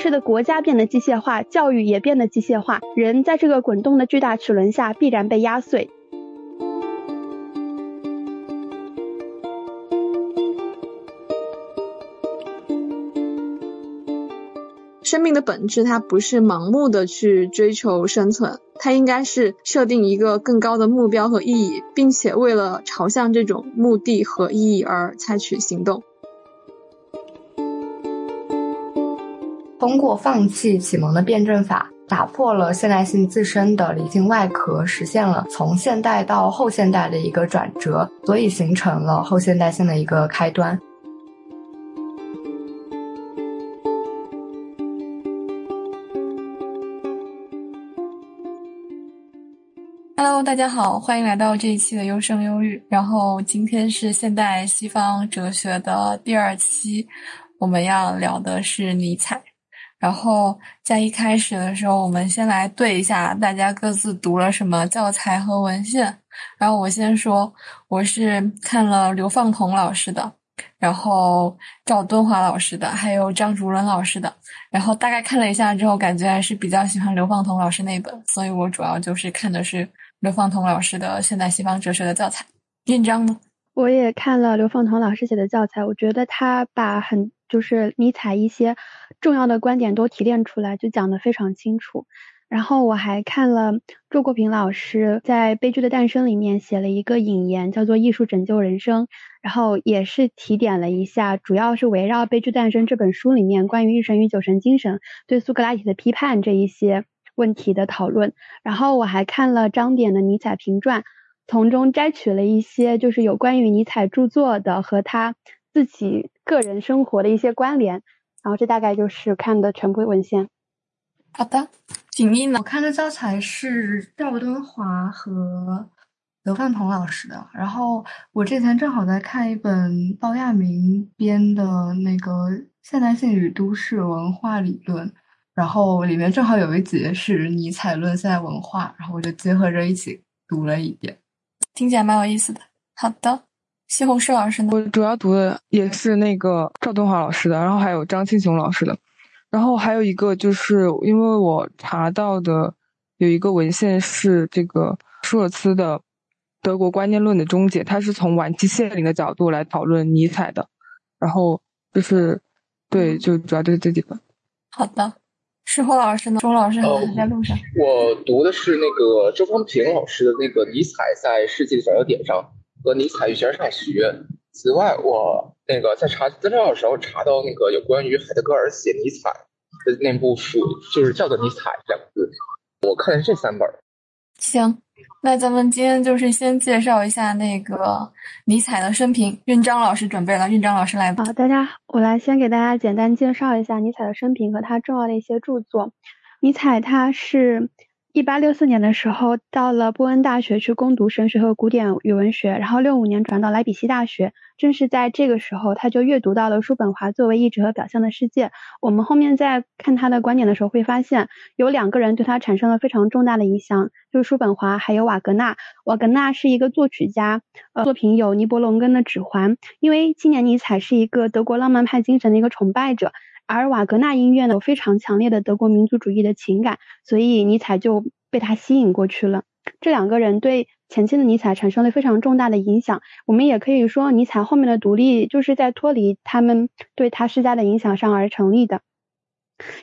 是的国家变得机械化，教育也变得机械化，人在这个滚动的巨大齿轮下必然被压碎。生命的本质，它不是盲目的去追求生存，它应该是设定一个更高的目标和意义，并且为了朝向这种目的和意义而采取行动。通过放弃启蒙的辩证法，打破了现代性自身的理性外壳，实现了从现代到后现代的一个转折，所以形成了后现代性的一个开端。Hello，大家好，欢迎来到这一期的优生优育。然后今天是现代西方哲学的第二期，我们要聊的是尼采。然后在一开始的时候，我们先来对一下大家各自读了什么教材和文献。然后我先说，我是看了刘放同老师的，然后赵敦华老师的，还有张竹伦老师的。然后大概看了一下之后，感觉还是比较喜欢刘放同老师那本，所以我主要就是看的是。刘放同老师的《现代西方哲学》的教材，印章呢？我也看了刘放同老师写的教材，我觉得他把很就是尼采一些重要的观点都提炼出来，就讲得非常清楚。然后我还看了周国平老师在《悲剧的诞生》里面写了一个引言，叫做“艺术拯救人生”，然后也是提点了一下，主要是围绕《悲剧诞生》这本书里面关于一神与酒神精神对苏格拉底的批判这一些。问题的讨论，然后我还看了张典的《尼采评传》，从中摘取了一些就是有关于尼采著作的和他自己个人生活的一些关联，然后这大概就是看的全部文献。好的，锦衣呢？我看的教材是赵敦华和刘范彤老师的，然后我之前正好在看一本鲍亚明编的那个《现代性与都市文化理论》。然后里面正好有一节是尼采论现代文化，然后我就结合着一起读了一遍，听起来蛮有意思的。好的，西红柿老师呢？我主要读的也是那个赵东华老师的，然后还有张庆雄老师的，然后还有一个就是因为我查到的有一个文献是这个舒尔茨的《德国观念论的终结》，它是从晚期谢林的角度来讨论尼采的，然后就是对，就主要就是这几本。好的。石火老师呢？钟老师还在路上。我读的是那个周方平老师的那个《尼采在世界的转折点上》和《尼采与形而上学》。此外，我那个在查资料的时候查到那个有关于海德格尔写尼采的那部书，就是叫做《尼采》两个字。我看的是这三本。行。那咱们今天就是先介绍一下那个尼采的生平。运章老师准备了，运章老师来。好，大家，我来先给大家简单介绍一下尼采的生平和他重要的一些著作。尼采他是。一八六四年的时候，到了波恩大学去攻读神学和古典语文学，然后六五年转到莱比锡大学。正是在这个时候，他就阅读到了叔本华作为意志和表象的世界。我们后面在看他的观点的时候，会发现有两个人对他产生了非常重大的影响，就是叔本华还有瓦格纳。瓦格纳是一个作曲家，呃，作品有《尼伯龙根的指环》。因为青年尼采是一个德国浪漫派精神的一个崇拜者。而瓦格纳音乐呢有非常强烈的德国民族主义的情感，所以尼采就被他吸引过去了。这两个人对前期的尼采产生了非常重大的影响。我们也可以说，尼采后面的独立就是在脱离他们对他施加的影响上而成立的。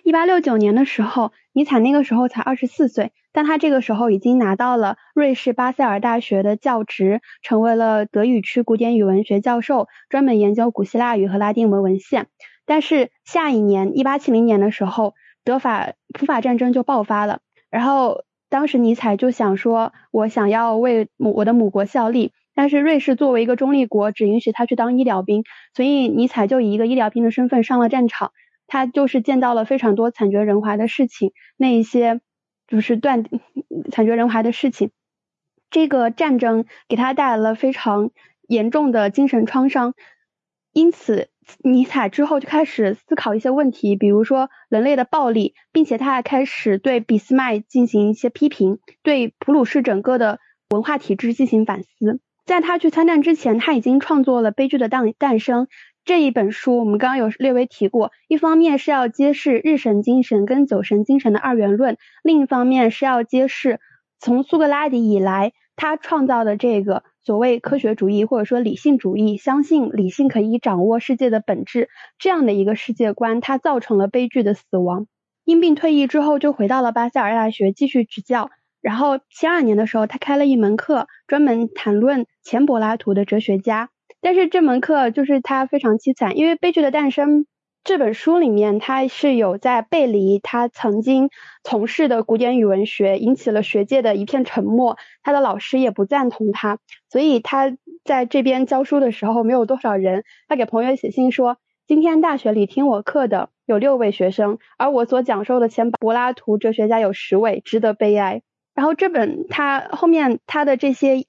一八六九年的时候，尼采那个时候才二十四岁，但他这个时候已经拿到了瑞士巴塞尔大学的教职，成为了德语区古典语文学教授，专门研究古希腊语和拉丁文文献。但是下一年，一八七零年的时候，德法普法战争就爆发了。然后当时尼采就想说，我想要为母我的母国效力。但是瑞士作为一个中立国，只允许他去当医疗兵，所以尼采就以一个医疗兵的身份上了战场。他就是见到了非常多惨绝人寰的事情，那一些就是断惨绝人寰的事情。这个战争给他带来了非常严重的精神创伤，因此。尼采之后就开始思考一些问题，比如说人类的暴力，并且他还开始对俾斯麦进行一些批评，对普鲁士整个的文化体制进行反思。在他去参战之前，他已经创作了《悲剧的诞诞生》这一本书我们刚刚有略微提过，一方面是要揭示日神精神跟酒神精神的二元论，另一方面是要揭示从苏格拉底以来他创造的这个所谓科学主义或者说理性主义，相信理性可以掌握世界的本质这样的一个世界观，它造成了悲剧的死亡。因病退役之后，就回到了巴塞尔大学继续执教。然后七二年的时候，他开了一门课，专门谈论前柏拉图的哲学家。但是这门课就是他非常凄惨，因为《悲剧的诞生》这本书里面，他是有在背离他曾经从事的古典语文学，引起了学界的一片沉默。他的老师也不赞同他，所以他在这边教书的时候，没有多少人。他给朋友写信说：“今天大学里听我课的有六位学生，而我所讲授的前柏拉图哲学家有十位，值得悲哀。”然后这本他后面他的这些。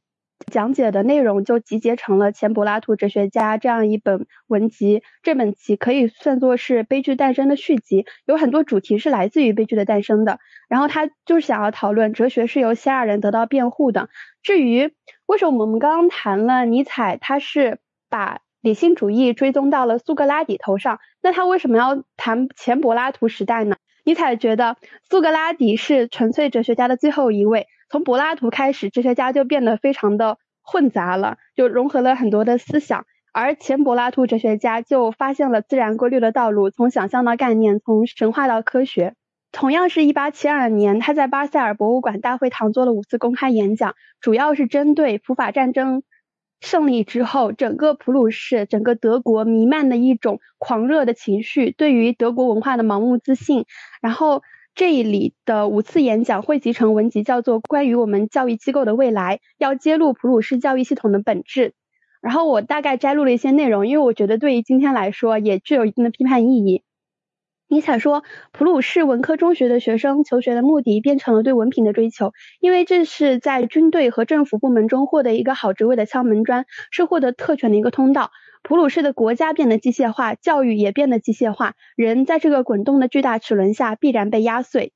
讲解的内容就集结成了《前柏拉图哲学家》这样一本文集。这本集可以算作是《悲剧诞生》的续集，有很多主题是来自于《悲剧的诞生》的。然后他就是想要讨论哲学是由希腊人得到辩护的。至于为什么我们刚刚谈了尼采，他是把理性主义追踪到了苏格拉底头上，那他为什么要谈前柏拉图时代呢？尼采觉得苏格拉底是纯粹哲学家的最后一位。从柏拉图开始，哲学家就变得非常的混杂了，就融合了很多的思想。而前柏拉图哲学家就发现了自然规律的道路，从想象到概念，从神话到科学。同样是一八七二年，他在巴塞尔博物馆大会堂做了五次公开演讲，主要是针对普法战争胜利之后，整个普鲁士、整个德国弥漫的一种狂热的情绪，对于德国文化的盲目自信，然后。这里的五次演讲汇集成文集，叫做《关于我们教育机构的未来》，要揭露普鲁士教育系统的本质。然后我大概摘录了一些内容，因为我觉得对于今天来说也具有一定的批判意义。尼采说，普鲁士文科中学的学生求学的目的变成了对文凭的追求，因为这是在军队和政府部门中获得一个好职位的敲门砖，是获得特权的一个通道。普鲁士的国家变得机械化，教育也变得机械化，人在这个滚动的巨大齿轮下必然被压碎。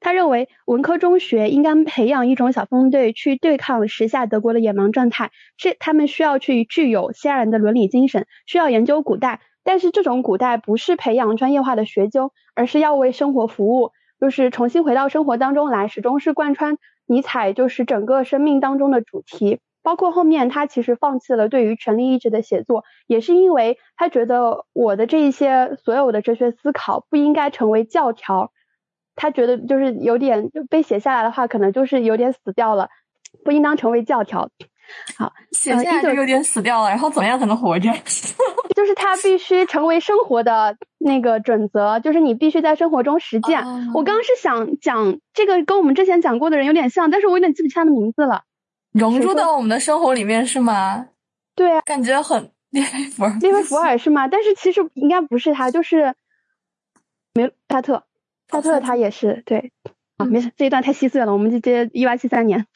他认为文科中学应该培养一种小分队去对抗时下德国的野蛮状态，这他们需要去具有希腊人的伦理精神，需要研究古代，但是这种古代不是培养专业化的学究，而是要为生活服务，就是重新回到生活当中来，始终是贯穿尼采就是整个生命当中的主题。包括后面，他其实放弃了对于权力意志的写作，也是因为他觉得我的这一些所有的哲学思考不应该成为教条，他觉得就是有点被写下来的话，可能就是有点死掉了，不应当成为教条。好，写下来就有点死掉了，然后怎么样才能活着？就是他必须成为生活的那个准则，就是你必须在生活中实践。我刚刚是想讲这个，跟我们之前讲过的人有点像，但是我有点记不清他的名字了。融入到我们的生活里面是吗？对啊，感觉很 列维福尔，列维福尔是吗？但是其实应该不是他，就是梅萨特，萨特他也是对啊，没事，这一段太细碎了，我们就接一八七三年。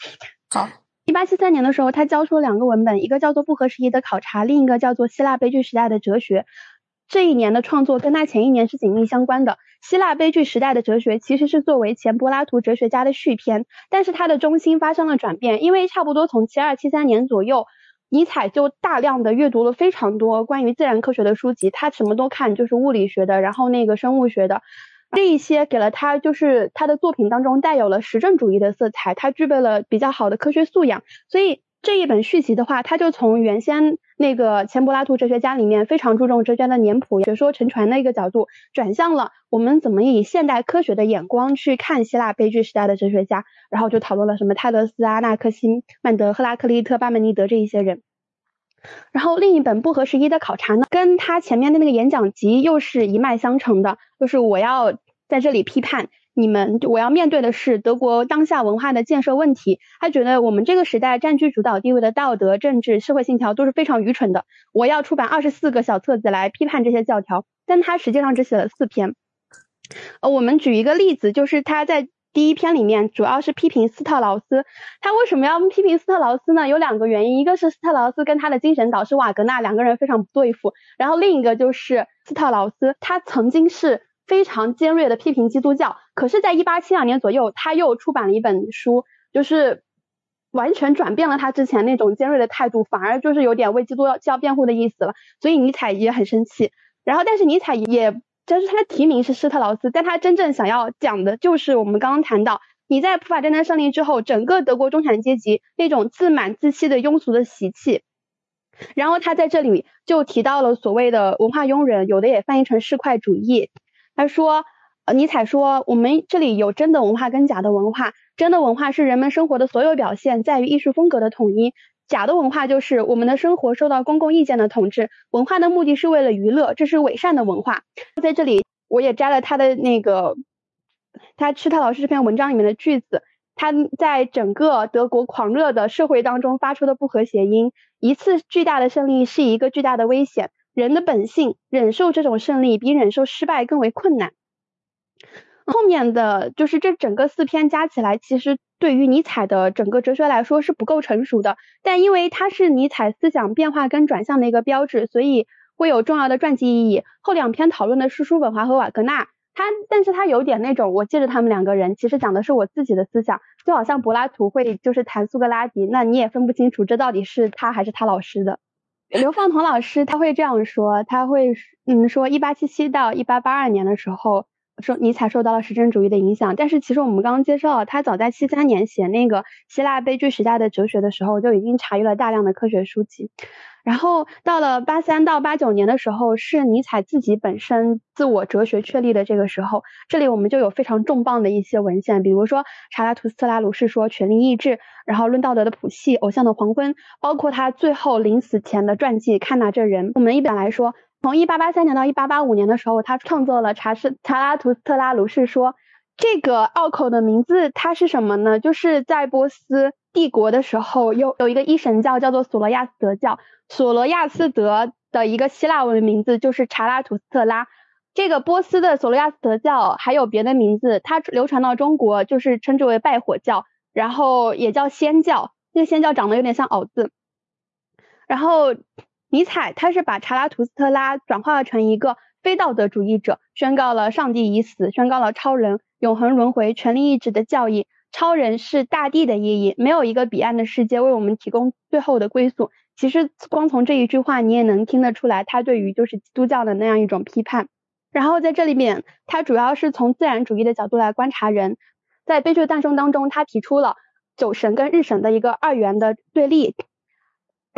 好，一八七三年的时候，他交出了两个文本，一个叫做《不合时宜的考察》，另一个叫做《希腊悲剧时代的哲学》。这一年的创作跟他前一年是紧密相关的。希腊悲剧时代的哲学其实是作为前柏拉图哲学家的续篇，但是它的中心发生了转变，因为差不多从七二七三年左右，尼采就大量的阅读了非常多关于自然科学的书籍，他什么都看，就是物理学的，然后那个生物学的，这一些给了他就是他的作品当中带有了实证主义的色彩，他具备了比较好的科学素养，所以。这一本续集的话，他就从原先那个前柏拉图哲学家里面非常注重哲学的年谱、学说沉传的一个角度，转向了我们怎么以现代科学的眼光去看希腊悲剧时代的哲学家，然后就讨论了什么泰勒斯、阿纳克西曼德、赫拉克利特、巴门尼德这一些人。然后另一本不合时宜的考察呢，跟他前面的那个演讲集又是一脉相承的，就是我要在这里批判。你们，我要面对的是德国当下文化的建设问题。他觉得我们这个时代占据主导地位的道德、政治、社会信条都是非常愚蠢的。我要出版二十四个小册子来批判这些教条，但他实际上只写了四篇。呃，我们举一个例子，就是他在第一篇里面主要是批评斯特劳斯。他为什么要批评斯特劳斯呢？有两个原因，一个是斯特劳斯跟他的精神导师瓦格纳两个人非常不对付，然后另一个就是斯特劳斯他曾经是。非常尖锐的批评基督教，可是，在一八七二年左右，他又出版了一本书，就是完全转变了他之前那种尖锐的态度，反而就是有点为基督教辩护的意思了。所以尼采也很生气。然后，但是尼采也，就是他的提名是施特劳斯，但他真正想要讲的就是我们刚刚谈到，你在普法战争胜利之后，整个德国中产阶级那种自满自欺的庸俗的习气。然后他在这里就提到了所谓的文化庸人，有的也翻译成市侩主义。他说，呃，尼采说，我们这里有真的文化跟假的文化，真的文化是人们生活的所有表现，在于艺术风格的统一；假的文化就是我们的生活受到公共意见的统治，文化的目的是为了娱乐，这是伪善的文化。在这里，我也摘了他的那个，他施特老师这篇文章里面的句子。他在整个德国狂热的社会当中发出的不和谐音，一次巨大的胜利是一个巨大的危险。人的本性忍受这种胜利比忍受失败更为困难。后面的就是这整个四篇加起来，其实对于尼采的整个哲学来说是不够成熟的，但因为它是尼采思想变化跟转向的一个标志，所以会有重要的传记意义。后两篇讨论的是叔本华和瓦格纳。他，但是他有点那种，我借着他们两个人，其实讲的是我自己的思想，就好像柏拉图会就是谈苏格拉底，那你也分不清楚这到底是他还是他老师的。刘放彤老师他会这样说，他会嗯说，一八七七到一八八二年的时候，说尼采受到了实证主义的影响，但是其实我们刚刚介绍了，他早在七三年写那个希腊悲剧时代的哲学的时候，就已经查阅了大量的科学书籍。然后到了八三到八九年的时候，是尼采自己本身自我哲学确立的这个时候。这里我们就有非常重磅的一些文献，比如说查拉图斯特拉如是说、权力意志，然后论道德的谱系、偶像的黄昏，包括他最后临死前的传记《看那这人》。我们一般来说，从一八八三年到一八八五年的时候，他创作了查士查拉图斯特拉如是说。这个拗口的名字它是什么呢？就是在波斯帝国的时候，有有一个一神教叫做索罗亚斯德教。索罗亚斯德的一个希腊文名字就是查拉图斯特拉。这个波斯的索罗亚斯德教还有别的名字，它流传到中国就是称之为拜火教，然后也叫仙教。这个仙教长得有点像“袄”字。然后尼采他是把查拉图斯特拉转化成一个非道德主义者，宣告了上帝已死，宣告了超人永恒轮回、权力意志的教义。超人是大地的意义，没有一个彼岸的世界为我们提供最后的归宿。其实光从这一句话，你也能听得出来，他对于就是基督教的那样一种批判。然后在这里面，他主要是从自然主义的角度来观察人。在《悲剧的诞生》当中，他提出了酒神跟日神的一个二元的对立。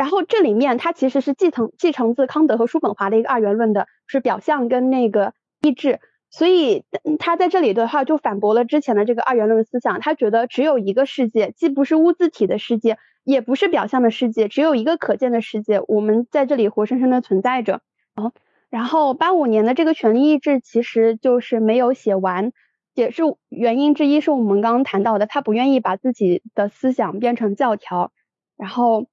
然后这里面，他其实是继承继承自康德和叔本华的一个二元论的，是表象跟那个意志。所以他在这里的话，就反驳了之前的这个二元论思想。他觉得只有一个世界，既不是物自体的世界。也不是表象的世界，只有一个可见的世界，我们在这里活生生的存在着。哦，然后八五年的这个权力意志其实就是没有写完，也是原因之一，是我们刚刚谈到的，他不愿意把自己的思想变成教条。然后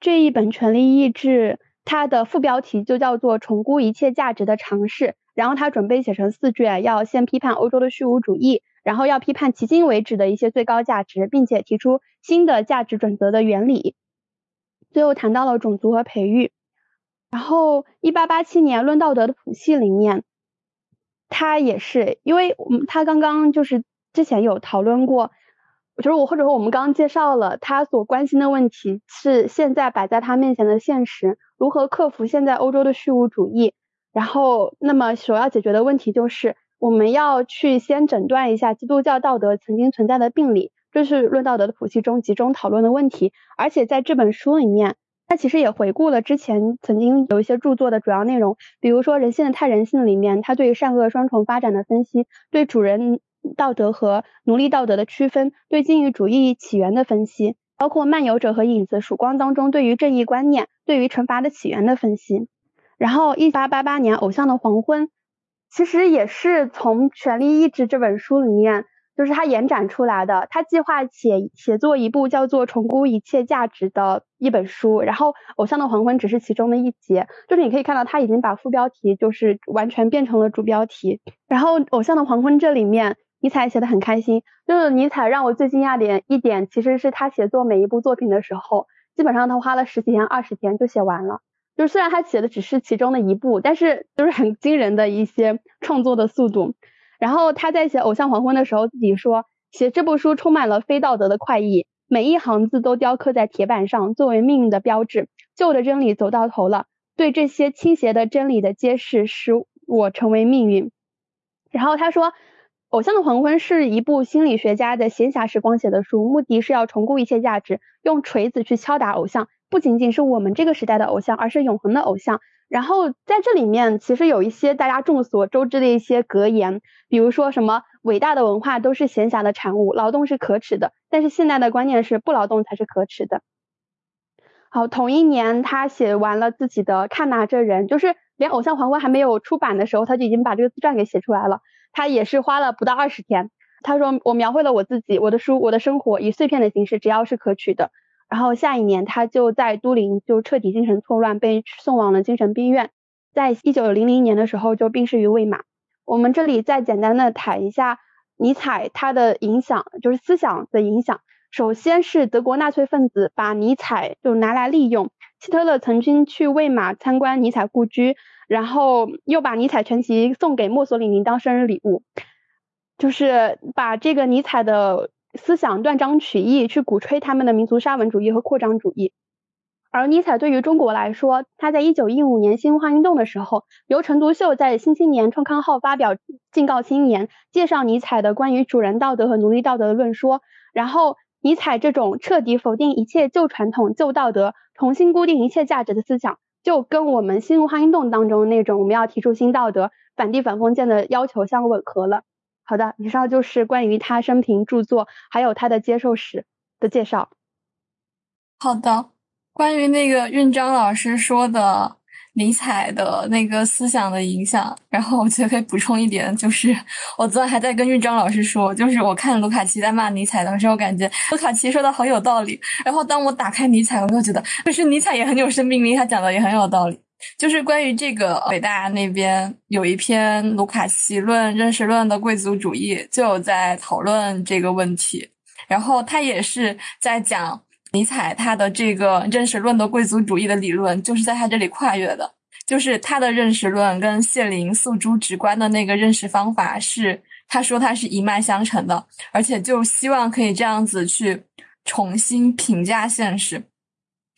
这一本权力意志，它的副标题就叫做重估一切价值的尝试。然后他准备写成四卷，要先批判欧洲的虚无主义。然后要批判迄今为止的一些最高价值，并且提出新的价值准则的原理。最后谈到了种族和培育。然后，一八八七年《论道德》的谱系里面，他也是因为我们他刚刚就是之前有讨论过，就是我或者说我们刚刚介绍了他所关心的问题是现在摆在他面前的现实，如何克服现在欧洲的虚无主义。然后，那么首要解决的问题就是。我们要去先诊断一下基督教道德曾经存在的病理，这是《论道德》的谱系中集中讨论的问题。而且在这本书里面，他其实也回顾了之前曾经有一些著作的主要内容，比如说《人性的太人性》里面，他对善恶双重发展的分析，对主人道德和奴隶道德的区分，对禁欲主义起源的分析，包括《漫游者和影子曙光》当中对于正义观念、对于惩罚的起源的分析。然后，一八八八年《偶像的黄昏》。其实也是从《权力意志》这本书里面，就是他延展出来的。他计划写写作一部叫做《重估一切价值》的一本书，然后《偶像的黄昏》只是其中的一节。就是你可以看到，他已经把副标题就是完全变成了主标题。然后《偶像的黄昏》这里面，尼采写的很开心。就是尼采让我最惊讶的一点，其实是他写作每一部作品的时候，基本上他花了十几天、二十天就写完了。就虽然他写的只是其中的一部，但是都是很惊人的一些创作的速度。然后他在写《偶像黄昏》的时候自己说，写这部书充满了非道德的快意，每一行字都雕刻在铁板上，作为命运的标志。旧的真理走到头了，对这些倾斜的真理的揭示，使我成为命运。然后他说，《偶像的黄昏》是一部心理学家的闲暇时光写的书，目的是要重估一切价值，用锤子去敲打偶像，不仅仅是我们这个时代的偶像，而是永恒的偶像。然后在这里面，其实有一些大家众所周知的一些格言，比如说什么伟大的文化都是闲暇的产物，劳动是可耻的。但是现在的观念是不劳动才是可耻的。好，同一年他写完了自己的《看哪这人》，就是连《偶像黄昏》还没有出版的时候，他就已经把这个自传给写出来了。他也是花了不到二十天。他说：“我描绘了我自己，我的书，我的生活，以碎片的形式，只要是可取的。”然后下一年，他就在都灵就彻底精神错乱，被送往了精神病院。在一九零零年的时候，就病逝于魏玛。我们这里再简单的谈一下尼采他的影响，就是思想的影响。首先是德国纳粹分子把尼采就拿来利用。希特勒曾经去魏玛参观尼采故居，然后又把尼采全集送给墨索里尼当生日礼物，就是把这个尼采的。思想断章取义，去鼓吹他们的民族沙文主义和扩张主义。而尼采对于中国来说，他在一九一五年新文化运动的时候，由陈独秀在《新青年》创刊号发表敬告青年，介绍尼采的关于主人道德和奴隶道德的论说。然后，尼采这种彻底否定一切旧传统、旧道德，重新固定一切价值的思想，就跟我们新文化运动当中那种我们要提出新道德、反帝反封建的要求相吻合了。好的，以上就是关于他生平著作还有他的接受史的介绍。好的，关于那个韵章老师说的尼采的那个思想的影响，然后我觉得可以补充一点，就是我昨晚还在跟玉章老师说，就是我看卢卡奇在骂尼采的时候，我感觉卢卡奇说的好有道理。然后当我打开尼采，我又觉得，可是尼采也很有生命力，他讲的也很有道理。就是关于这个北大那边有一篇卢卡奇论认识论的贵族主义，就有在讨论这个问题。然后他也是在讲尼采他的这个认识论的贵族主义的理论，就是在他这里跨越的。就是他的认识论跟谢林诉诸直观的那个认识方法是，他说他是一脉相承的，而且就希望可以这样子去重新评价现实。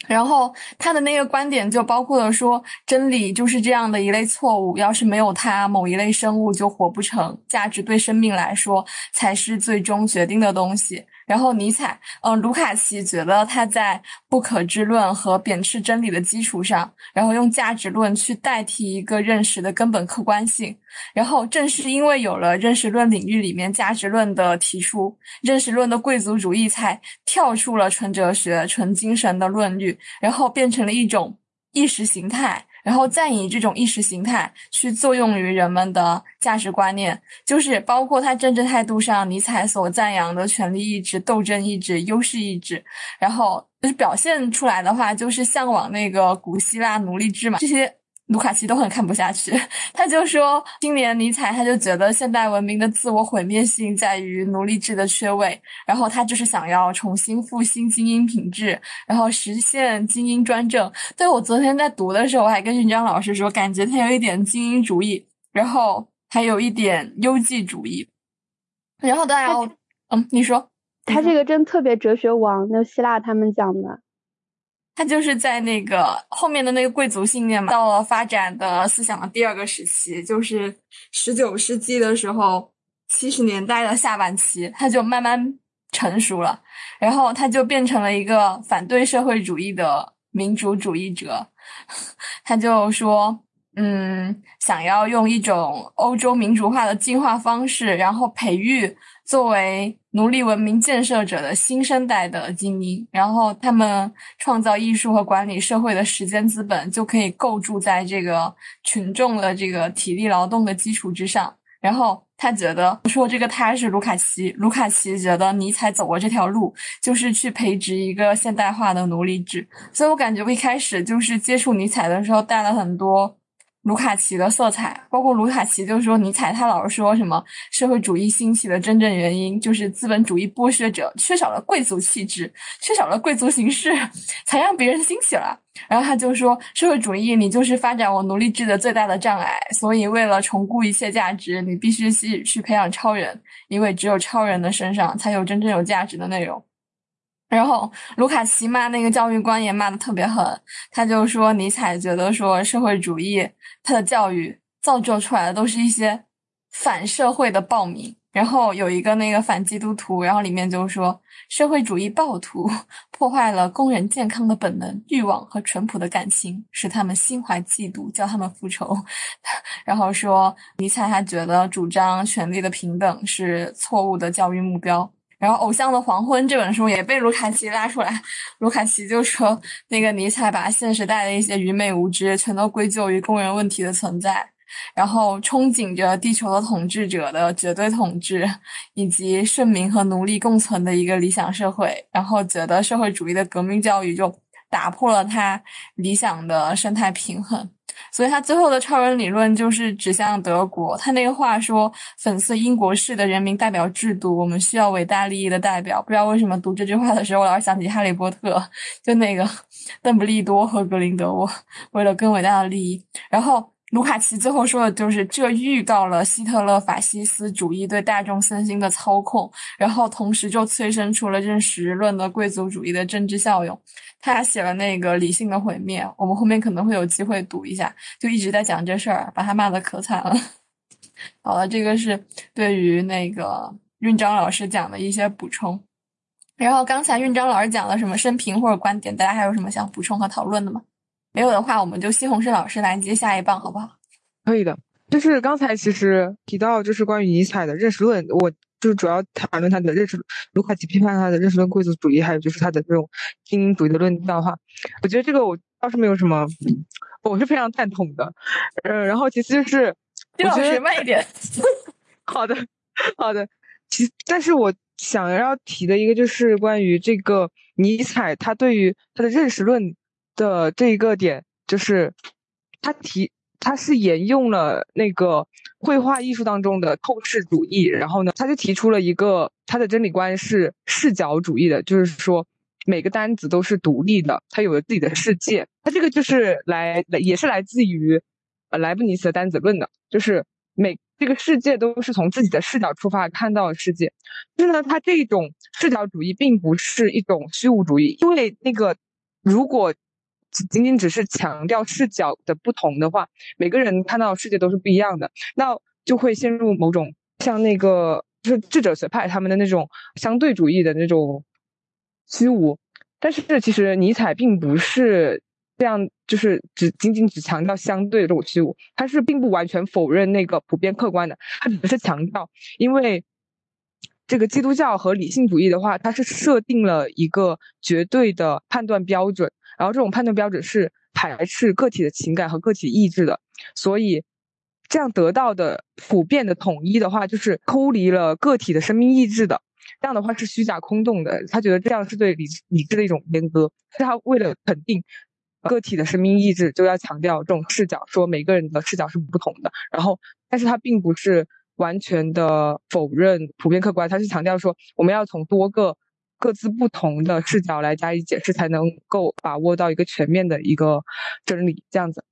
然后他的那个观点就包括了说，真理就是这样的一类错误，要是没有它，某一类生物就活不成。价值对生命来说才是最终决定的东西。然后尼采，嗯，卢卡奇觉得他在不可知论和贬斥真理的基础上，然后用价值论去代替一个认识的根本客观性。然后正是因为有了认识论领域里面价值论的提出，认识论的贵族主义才跳出了纯哲学、纯精神的论律，然后变成了一种意识形态。然后再以这种意识形态去作用于人们的价值观念，就是包括他政治态度上，尼采所赞扬的权力意志、斗争意志、优势意志，然后就是表现出来的话，就是向往那个古希腊奴隶制嘛，这些。卢卡奇都很看不下去，他就说，青年尼采他就觉得现代文明的自我毁灭性在于奴隶制的缺位，然后他就是想要重新复兴精英品质，然后实现精英专政。对我昨天在读的时候，我还跟俊章老师说，感觉他有一点精英主义，然后还有一点优绩主义。然后当然，嗯，你说，他这个真特别哲学王，那希腊他们讲的。他就是在那个后面的那个贵族信念嘛，到了发展的思想的第二个时期，就是十九世纪的时候，七十年代的下半期，他就慢慢成熟了，然后他就变成了一个反对社会主义的民主主义者，他就说，嗯，想要用一种欧洲民主化的进化方式，然后培育作为。奴隶文明建设者的新生代的精英，然后他们创造艺术和管理社会的时间资本，就可以构筑在这个群众的这个体力劳动的基础之上。然后他觉得说这个他是卢卡奇，卢卡奇觉得尼采走过这条路，就是去培植一个现代化的奴隶制。所以我感觉我一开始就是接触尼采的时候带了很多。卢卡奇的色彩，包括卢卡奇，就是说尼采，他老是说什么社会主义兴起的真正原因就是资本主义剥削者缺少了贵族气质，缺少了贵族形式，才让别人兴起了。然后他就说，社会主义你就是发展我奴隶制的最大的障碍，所以为了重估一切价值，你必须去去培养超人，因为只有超人的身上才有真正有价值的内容。然后卢卡奇骂那个教育官也骂的特别狠，他就说尼采觉得说社会主义他的教育造就出来的都是一些反社会的暴民。然后有一个那个反基督徒，然后里面就说社会主义暴徒 破坏了工人健康的本能、欲望和淳朴的感情，使他们心怀嫉妒，叫他们复仇。然后说尼采他觉得主张权力的平等是错误的教育目标。然后《偶像的黄昏》这本书也被卢卡奇拉出来，卢卡奇就说那个尼采把现时代的一些愚昧无知全都归咎于工人问题的存在。然后憧憬着地球的统治者的绝对统治，以及顺民和奴隶共存的一个理想社会，然后觉得社会主义的革命教育就打破了他理想的生态平衡，所以他最后的超人理论就是指向德国。他那个话说粉碎英国式的人民代表制度，我们需要伟大利益的代表。不知道为什么读这句话的时候，我老是想起哈利波特，就那个 邓布利多和格林德沃，为了更伟大的利益，然后。卢卡奇最后说的就是，这预告了希特勒法西斯主义对大众身心的操控，然后同时就催生出了认识论的贵族主义的政治效用。他写了那个《理性的毁灭》，我们后面可能会有机会读一下，就一直在讲这事儿，把他骂的可惨了。好了，这个是对于那个韵章老师讲的一些补充。然后刚才韵章老师讲了什么生平或者观点，大家还有什么想补充和讨论的吗？没有的话，我们就西红柿老师来接下一棒，好不好？可以的。就是刚才其实提到，就是关于尼采的认识论，我就是主要谈论他的认识。卢卡奇批判他的认识论贵族主义，还有就是他的这种精英主义的论调的话，我觉得这个我倒是没有什么，我是非常赞同的。呃，然后其次就是，丁老师慢一点。好的，好的。其但是我想要提的一个就是关于这个尼采，他对于他的认识论。的这一个点就是，他提他是沿用了那个绘画艺术当中的透视主义，然后呢，他就提出了一个他的真理观是视角主义的，就是说每个单子都是独立的，它有了自己的世界。他这个就是来也是来自于莱布尼茨的单子论的，就是每这个世界都是从自己的视角出发看到的世界。就是呢，他这种视角主义并不是一种虚无主义，因为那个如果。仅仅只是强调视角的不同的话，每个人看到世界都是不一样的，那就会陷入某种像那个就是智者学派他们的那种相对主义的那种虚无。但是其实尼采并不是这样，就是只仅仅只强调相对的这种虚无，他是并不完全否认那个普遍客观的，他只是强调，因为这个基督教和理性主义的话，它是设定了一个绝对的判断标准。然后这种判断标准是排斥个体的情感和个体意志的，所以这样得到的普遍的统一的话，就是抠离了个体的生命意志的。这样的话是虚假空洞的。他觉得这样是对理理智的一种阉割。是他为了肯定个体的生命意志，就要强调这种视角，说每个人的视角是不同的。然后，但是他并不是完全的否认普遍客观，他是强调说我们要从多个。各自不同的视角来加以解释，才能够把握到一个全面的一个真理。这样子，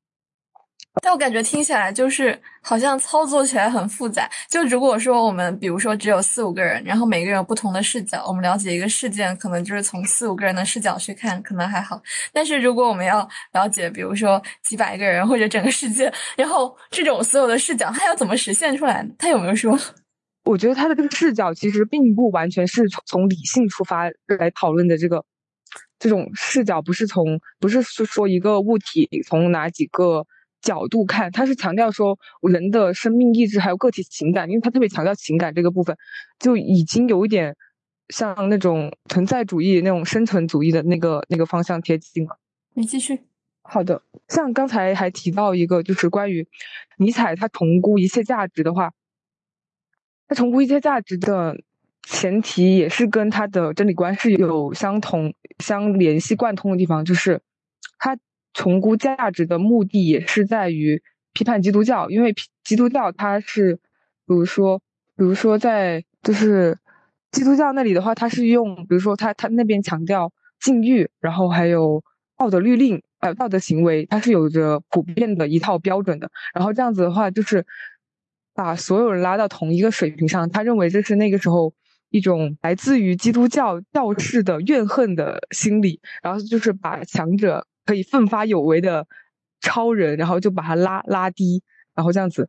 但我感觉听起来就是好像操作起来很复杂。就如果说我们比如说只有四五个人，然后每个人有不同的视角，我们了解一个事件，可能就是从四五个人的视角去看，可能还好。但是如果我们要了解，比如说几百个人或者整个世界，然后这种所有的视角，它要怎么实现出来？他有没有说？我觉得他的这个视角其实并不完全是从从理性出发来讨论的，这个这种视角不是从不是说一个物体从哪几个角度看，他是强调说人的生命意志还有个体情感，因为他特别强调情感这个部分，就已经有一点像那种存在主义那种生存主义的那个那个方向贴近了。你继续。好的，像刚才还提到一个，就是关于尼采他重估一切价值的话。他重估一切价值的前提，也是跟他的真理观是有相同、相联系、贯通的地方。就是他重估价值的目的，也是在于批判基督教，因为基督教它是，比如说，比如说在就是基督教那里的话，它是用，比如说他他那边强调禁欲，然后还有道德律令，还有，道德行为，它是有着普遍的一套标准的。然后这样子的话，就是。把所有人拉到同一个水平上，他认为这是那个时候一种来自于基督教教士的怨恨的心理，然后就是把强者可以奋发有为的超人，然后就把他拉拉低，然后这样子，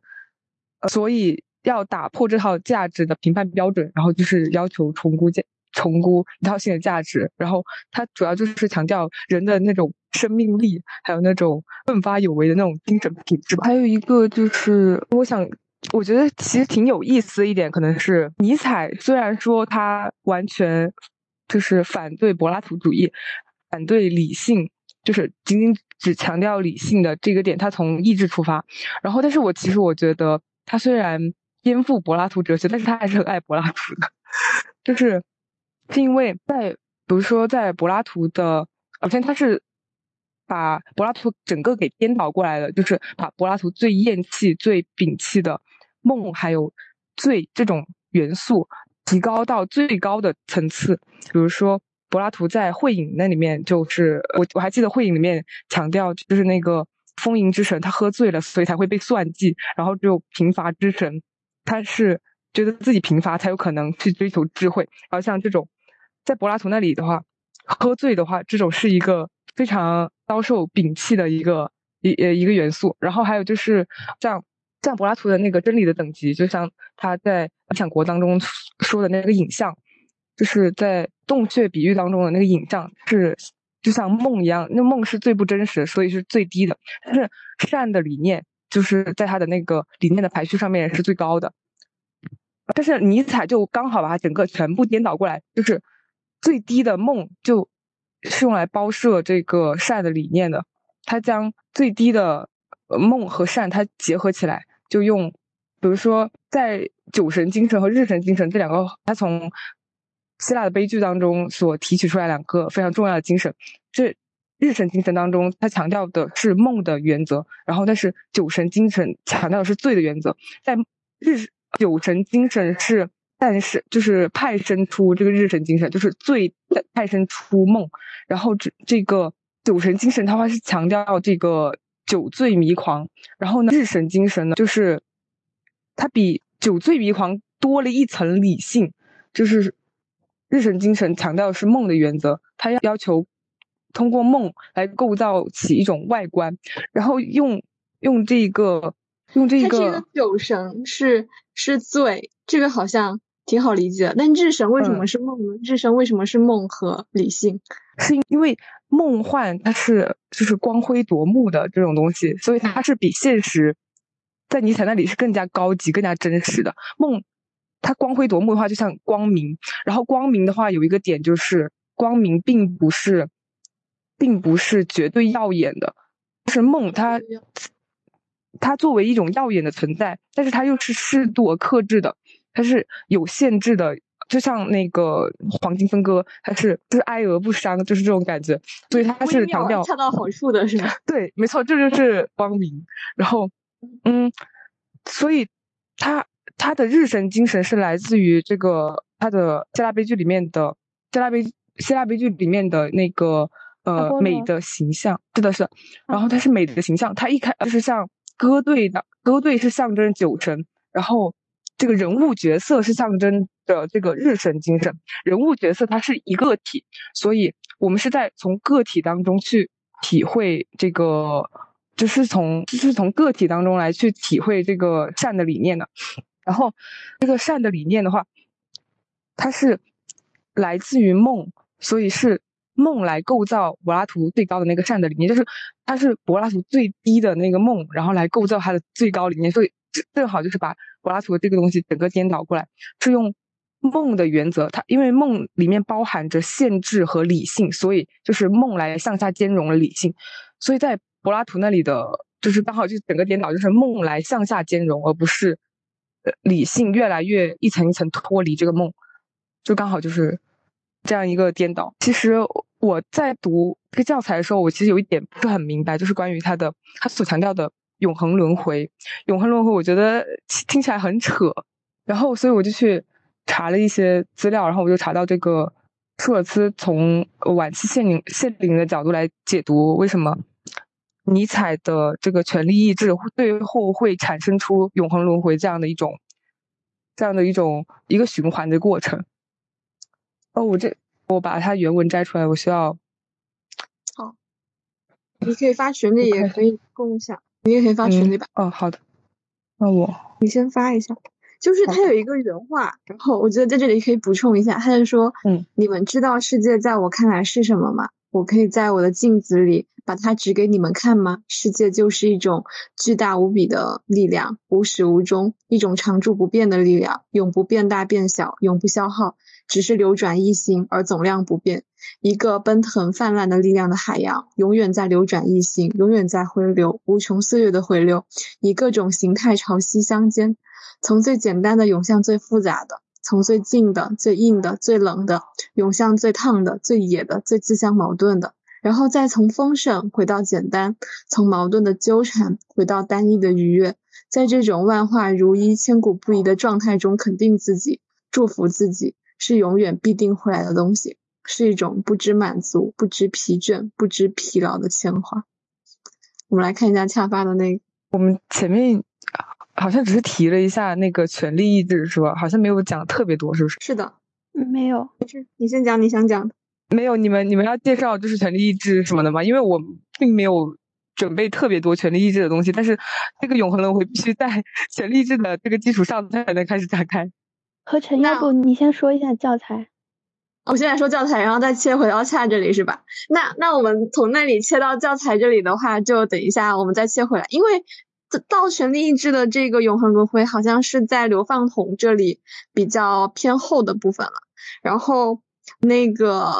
所以要打破这套价值的评判标准，然后就是要求重估价。重估一套新的价值，然后它主要就是强调人的那种生命力，还有那种奋发有为的那种精神品质吧。还有一个就是，我想，我觉得其实挺有意思的一点，可能是尼采虽然说他完全就是反对柏拉图主义，反对理性，就是仅仅只强调理性的这个点，他从意志出发。然后，但是我其实我觉得他虽然颠覆柏拉图哲学，但是他还是很爱柏拉图的，就是。是因为在，比如说在柏拉图的，首先他是把柏拉图整个给颠倒过来了，就是把柏拉图最厌弃、最摒弃的梦还有罪这种元素提高到最高的层次。比如说柏拉图在《会影》那里面，就是我我还记得《会影》里面强调，就是那个丰盈之神他喝醉了，所以才会被算计，然后只有贫乏之神，他是觉得自己贫乏才有可能去追求智慧，然后像这种。在柏拉图那里的话，喝醉的话，这种是一个非常遭受摒弃的一个一呃一个元素。然后还有就是像像柏拉图的那个真理的等级，就像他在《理想国》当中说的那个影像，就是在洞穴比喻当中的那个影像，是就像梦一样，那梦是最不真实，所以是最低的。但是善的理念，就是在他的那个理念的排序上面是最高的。但是尼采就刚好把它整个全部颠倒过来，就是。最低的梦就是用来包摄这个善的理念的，他将最低的梦和善它结合起来，就用，比如说在酒神精神和日神精神这两个，他从希腊的悲剧当中所提取出来两个非常重要的精神。这日神精神当中，他强调的是梦的原则，然后但是酒神精神强调的是罪的原则。在日酒神精神是。但是就是派生出这个日神精神，就是最派生出梦，然后这这个酒神精神，它话是强调这个酒醉迷狂，然后呢，日神精神呢，就是它比酒醉迷狂多了一层理性，就是日神精神强调的是梦的原则，它要要求通过梦来构造起一种外观，然后用用这个用这个酒神是是醉，这个好像。挺好理解，但日神为什么是梦呢？日神为什么是梦和理性？是因为梦幻它是就是光辉夺目的这种东西，所以它是比现实在尼采那里是更加高级、更加真实的。梦它光辉夺目的话，就像光明，然后光明的话有一个点就是光明并不是并不是绝对耀眼的，是梦它它作为一种耀眼的存在，但是它又是适度而克制的。它是有限制的，就像那个黄金分割，它是就是哀而不伤，就是这种感觉。所以它是强调恰到好处的是吧？对，没错，这就是光明。然后，嗯，所以他他的日神精神是来自于这个他的希腊悲剧里面的希腊悲希腊悲剧里面的那个呃美的形象，是的是。然后它是美的形象，它一开就是像歌队的歌队是象征酒神，然后。这个人物角色是象征的这个日神精神，人物角色它是一个体，所以我们是在从个体当中去体会这个，就是从就是从个体当中来去体会这个善的理念的。然后这个善的理念的话，它是来自于梦，所以是梦来构造柏拉图最高的那个善的理念，就是它是柏拉图最低的那个梦，然后来构造他的最高理念，所以正好就是把。柏拉图的这个东西整个颠倒过来，是用梦的原则。它因为梦里面包含着限制和理性，所以就是梦来向下兼容了理性。所以在柏拉图那里的，就是刚好就整个颠倒，就是梦来向下兼容，而不是呃理性越来越一层一层脱离这个梦，就刚好就是这样一个颠倒。其实我在读这个教材的时候，我其实有一点不是很明白，就是关于他的他所强调的。永恒轮回，永恒轮回，我觉得听起来很扯，然后所以我就去查了一些资料，然后我就查到这个舒尔茨从晚期限灵限灵的角度来解读，为什么尼采的这个权力意志最后会产生出永恒轮回这样的一种这样的一种一个循环的过程。哦，我这我把它原文摘出来，我需要。好，你可以发群里，也可以共享，你也可以发群里吧。哦，好的。那我你先发一下。就是他有一个原话，然后我觉得在这里可以补充一下，他就说：“嗯，你们知道世界在我看来是什么吗？我可以在我的镜子里把它指给你们看吗？世界就是一种巨大无比的力量，无始无终，一种常驻不变的力量，永不变大变小，永不消耗，只是流转异形而总量不变。一个奔腾泛滥的力量的海洋，永远在流转异形，永远在回流，无穷岁月的回流，以各种形态潮汐相间。”从最简单的涌向最复杂的，从最近的、最硬的、最冷的涌向最烫的、最野的、最自相矛盾的，然后再从丰盛回到简单，从矛盾的纠缠回到单一的愉悦，在这种万化如一、千古不移的状态中，肯定自己、祝福自己，是永远必定会来的东西，是一种不知满足、不知疲倦、不知疲劳的牵挂。我们来看一下恰发的那个，我们前面。好像只是提了一下那个权力意志，是吧？好像没有讲特别多，是不是？是的，没有。没事你先讲你想讲的。没有，你们你们要介绍就是权力意志什么的吗？因为我并没有准备特别多权力意志的东西，但是这个永恒轮回必须在 权力意志的这个基础上才能开始展开。何晨，要不你先说一下教材？我现在说教材，然后再切回到恰这里，是吧？那那我们从那里切到教材这里的话，就等一下我们再切回来，因为。道权力意志的这个永恒轮回，好像是在流放桶这里比较偏后的部分了。然后那个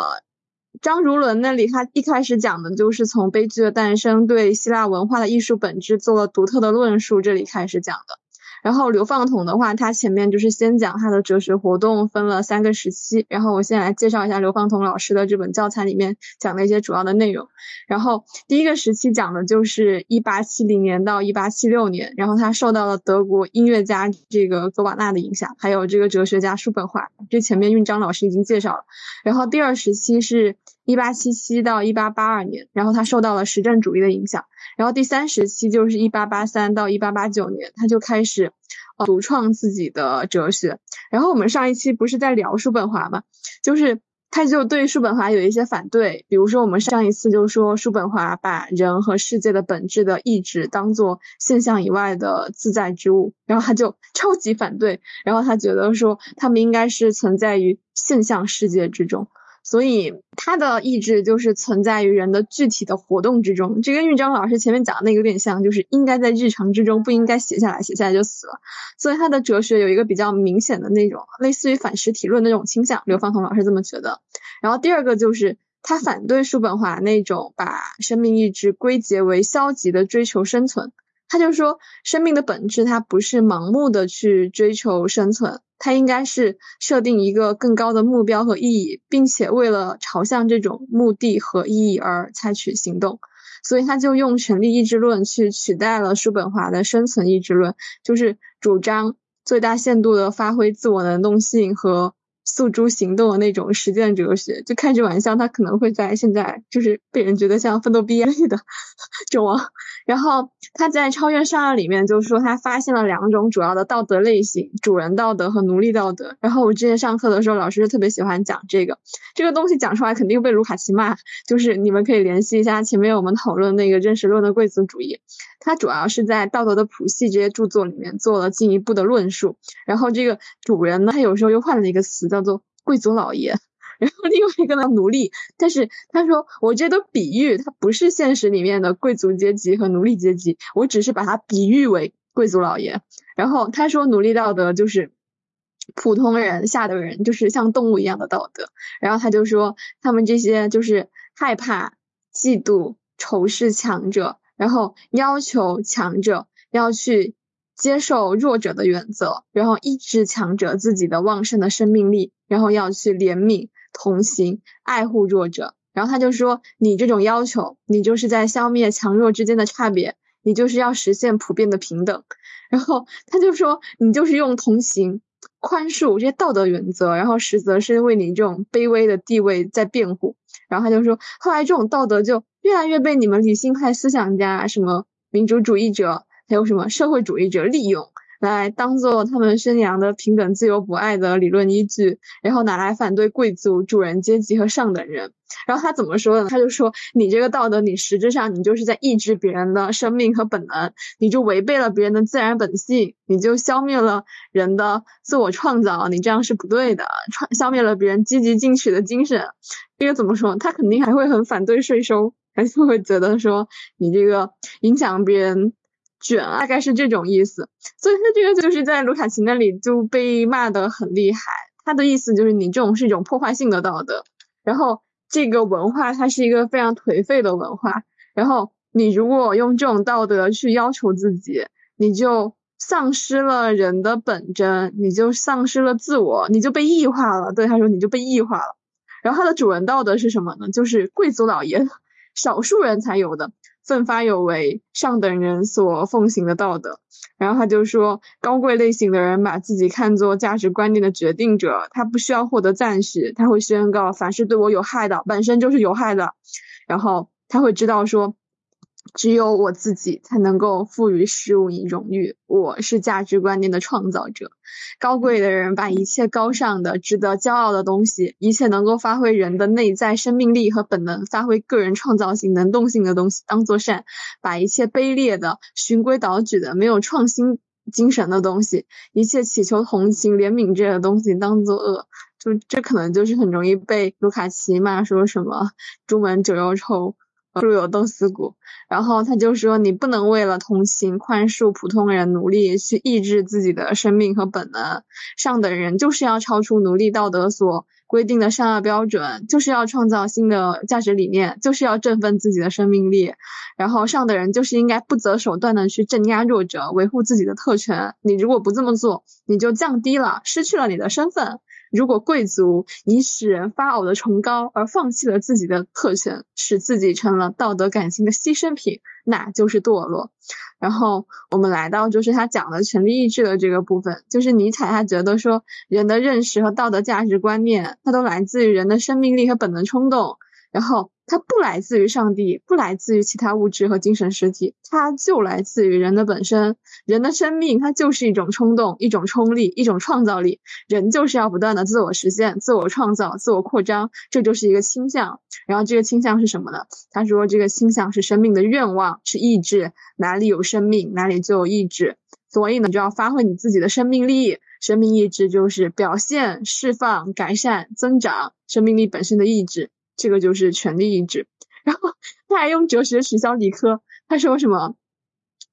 张如伦那里，他一开始讲的就是从悲剧的诞生对希腊文化的艺术本质做了独特的论述，这里开始讲的。然后流放桶的话，他前面就是先讲他的哲学活动，分了三个时期。然后我先来介绍一下流放桶老师的这本教材里面讲的一些主要的内容。然后第一个时期讲的就是一八七零年到一八七六年，然后他受到了德国音乐家这个格瓦纳的影响，还有这个哲学家叔本华。这前面韵章老师已经介绍了。然后第二时期是一八七七到一八八二年，然后他受到了实证主义的影响。然后第三时期就是一八八三到一八八九年，他就开始呃独创自己的哲学。然后我们上一期不是在聊叔本华吗？就是他就对叔本华有一些反对，比如说我们上一次就说叔本华把人和世界的本质的意志当做现象以外的自在之物，然后他就超级反对，然后他觉得说他们应该是存在于现象世界之中。所以他的意志就是存在于人的具体的活动之中，这跟玉章老师前面讲的那个有点像，就是应该在日常之中，不应该写下来，写下来就死了。所以他的哲学有一个比较明显的那种类似于反实体论那种倾向，刘方彤老师这么觉得。然后第二个就是他反对叔本华那种把生命意志归结为消极的追求生存，他就说生命的本质它不是盲目的去追求生存。它应该是设定一个更高的目标和意义，并且为了朝向这种目的和意义而采取行动，所以他就用权力意志论去取代了叔本华的生存意志论，就是主张最大限度的发挥自我能动性和诉诸行动的那种实践哲学。就开着玩笑，他可能会在现在就是被人觉得像奋斗毕业类的 种啊。然后他在《超越善恶》里面就是说，他发现了两种主要的道德类型：主人道德和奴隶道德。然后我之前上课的时候，老师就特别喜欢讲这个，这个东西讲出来肯定被卢卡奇骂。就是你们可以联系一下前面我们讨论那个认识论的贵族主义，它主要是在《道德的谱系》这些著作里面做了进一步的论述。然后这个主人呢，他有时候又换了一个词，叫做贵族老爷。然后另外一个呢，奴隶，但是他说我这都比喻，他不是现实里面的贵族阶级和奴隶阶级，我只是把它比喻为贵族老爷。然后他说奴隶道德就是普通人下的人，就是像动物一样的道德。然后他就说他们这些就是害怕、嫉妒、仇视强者，然后要求强者要去接受弱者的原则，然后抑制强者自己的旺盛的生命力，然后要去怜悯。同行，爱护弱者，然后他就说：“你这种要求，你就是在消灭强弱之间的差别，你就是要实现普遍的平等。”然后他就说：“你就是用同行、宽恕这些道德原则，然后实则是为你这种卑微的地位在辩护。”然后他就说：“后来这种道德就越来越被你们理性派思想家、什么民主主义者，还有什么社会主义者利用。”来当做他们宣扬的平等、自由、博爱的理论依据，然后拿来反对贵族、主人阶级和上等人。然后他怎么说的呢？他就说：“你这个道德，你实质上你就是在抑制别人的生命和本能，你就违背了别人的自然本性，你就消灭了人的自我创造，你这样是不对的，创消灭了别人积极进取的精神。这个怎么说？他肯定还会很反对税收，还是会觉得说你这个影响别人卷啊，大概是这种意思。所以他这个就是在卢卡奇那里就被骂得很厉害。他的意思就是你这种是一种破坏性的道德，然后。这个文化它是一个非常颓废的文化，然后你如果用这种道德去要求自己，你就丧失了人的本真，你就丧失了自我，你就被异化了。对他说，你就被异化了。然后他的主人道德是什么呢？就是贵族老爷，少数人才有的。奋发有为，上等人所奉行的道德。然后他就说，高贵类型的人把自己看作价值观念的决定者，他不需要获得赞许，他会宣告，凡是对我有害的，本身就是有害的。然后他会知道说。只有我自己才能够赋予事物以荣誉。我是价值观念的创造者。高贵的人把一切高尚的、值得骄傲的东西，一切能够发挥人的内在生命力和本能、发挥个人创造性、能动性的东西当做善，把一切卑劣的、循规蹈矩的、没有创新精神的东西，一切祈求同情、怜悯这类东西当做恶。就这可能就是很容易被卢卡奇骂说什么“朱门酒肉臭”。树有豆丝骨，然后他就说，你不能为了同情、宽恕普通人，努力去抑制自己的生命和本能。上等人就是要超出奴隶道德所规定的善恶标准，就是要创造新的价值理念，就是要振奋自己的生命力。然后上等人就是应该不择手段的去镇压弱者，维护自己的特权。你如果不这么做，你就降低了，失去了你的身份。如果贵族以使人发呕的崇高而放弃了自己的特权，使自己成了道德感情的牺牲品，那就是堕落。然后我们来到就是他讲的权力意志的这个部分，就是尼采他觉得说人的认识和道德价值观念，它都来自于人的生命力和本能冲动，然后。它不来自于上帝，不来自于其他物质和精神实体，它就来自于人的本身。人的生命，它就是一种冲动，一种冲力，一种创造力。人就是要不断的自我实现、自我创造、自我扩张，这就是一个倾向。然后这个倾向是什么呢？他说，这个倾向是生命的愿望，是意志。哪里有生命，哪里就有意志。所以呢，就要发挥你自己的生命力。生命意志就是表现、释放、改善、增长生命力本身的意志。这个就是权力意志，然后 他还用哲学取消理科，他说什么？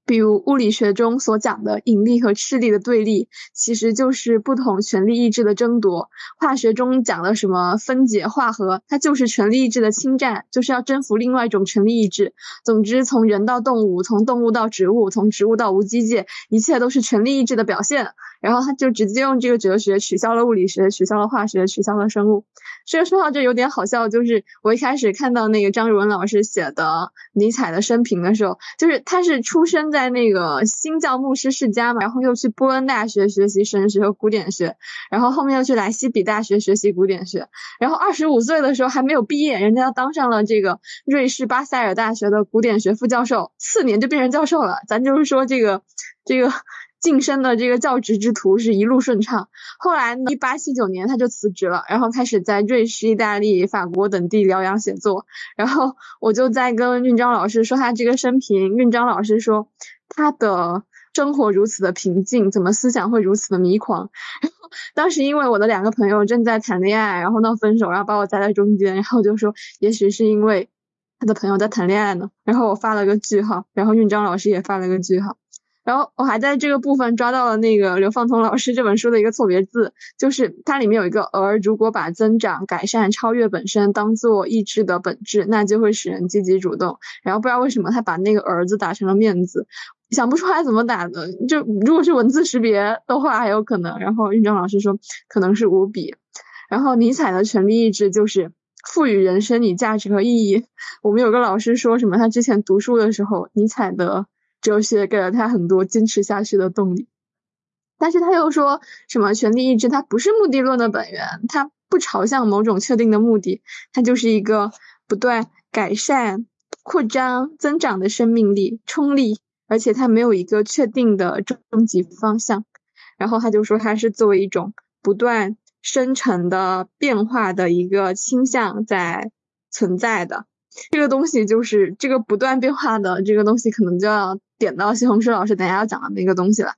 比如物理学中所讲的引力和斥力的对立，其实就是不同权力意志的争夺。化学中讲的什么分解化合，它就是权力意志的侵占，就是要征服另外一种权力意志。总之，从人到动物，从动物到植物，从植物到无机界，一切都是权力意志的表现。然后他就直接用这个哲学取消了物理学，取消了化学，取消了生物。这个说到这有点好笑，就是我一开始看到那个张汝文老师写的尼采的生平的时候，就是他是出生在那个新教牧师世家嘛，然后又去波恩大学学习神学和古典学，然后后面又去莱西比大学学习古典学，然后二十五岁的时候还没有毕业，人家当上了这个瑞士巴塞尔大学的古典学副教授，次年就变成教授了。咱就是说这个这个。晋升的这个教职之途是一路顺畅，后来呢，一八七九年他就辞职了，然后开始在瑞士、意大利、法国等地疗养写作。然后我就在跟运章老师说他这个生平，运章老师说他的生活如此的平静，怎么思想会如此的迷狂？然后当时因为我的两个朋友正在谈恋爱，然后闹分手，然后把我夹在中间，然后就说也许是因为他的朋友在谈恋爱呢。然后我发了个句号，然后运章老师也发了个句号。然后我还在这个部分抓到了那个刘放通老师这本书的一个错别字，就是它里面有一个儿，如果把增长、改善、超越本身当做意志的本质，那就会使人积极主动。然后不知道为什么他把那个儿子打成了面子，想不出来怎么打的。就如果是文字识别的话还有可能。然后运章老师说可能是五笔。然后尼采的权力意志就是赋予人生以价值和意义。我们有个老师说什么，他之前读书的时候，尼采的。哲学给了他很多坚持下去的动力，但是他又说什么权力意志它不是目的论的本源，它不朝向某种确定的目的，它就是一个不断改善、扩张、增长的生命力、冲力。而且它没有一个确定的终极方向。然后他就说，它是作为一种不断生成的变化的一个倾向在存在的。这个东西就是这个不断变化的这个东西，可能就要点到西红柿老师等下要讲的那个东西了。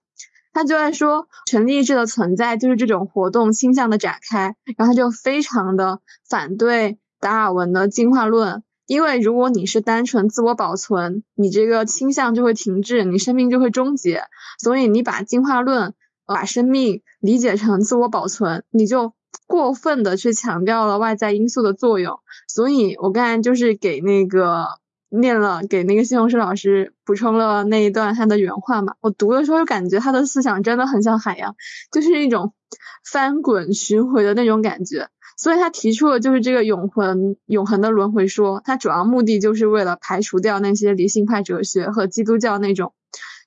他就在说，权力意志的存在就是这种活动倾向的展开，然后他就非常的反对达尔文的进化论。因为如果你是单纯自我保存，你这个倾向就会停滞，你生命就会终结。所以你把进化论、把生命理解成自我保存，你就过分的去强调了外在因素的作用。所以我刚才就是给那个念了，给那个西红柿老师补充了那一段他的原话嘛。我读的时候就感觉他的思想真的很像海洋，就是一种翻滚巡回的那种感觉。所以他提出的就是这个永恒、永恒的轮回说，他主要目的就是为了排除掉那些理性派哲学和基督教那种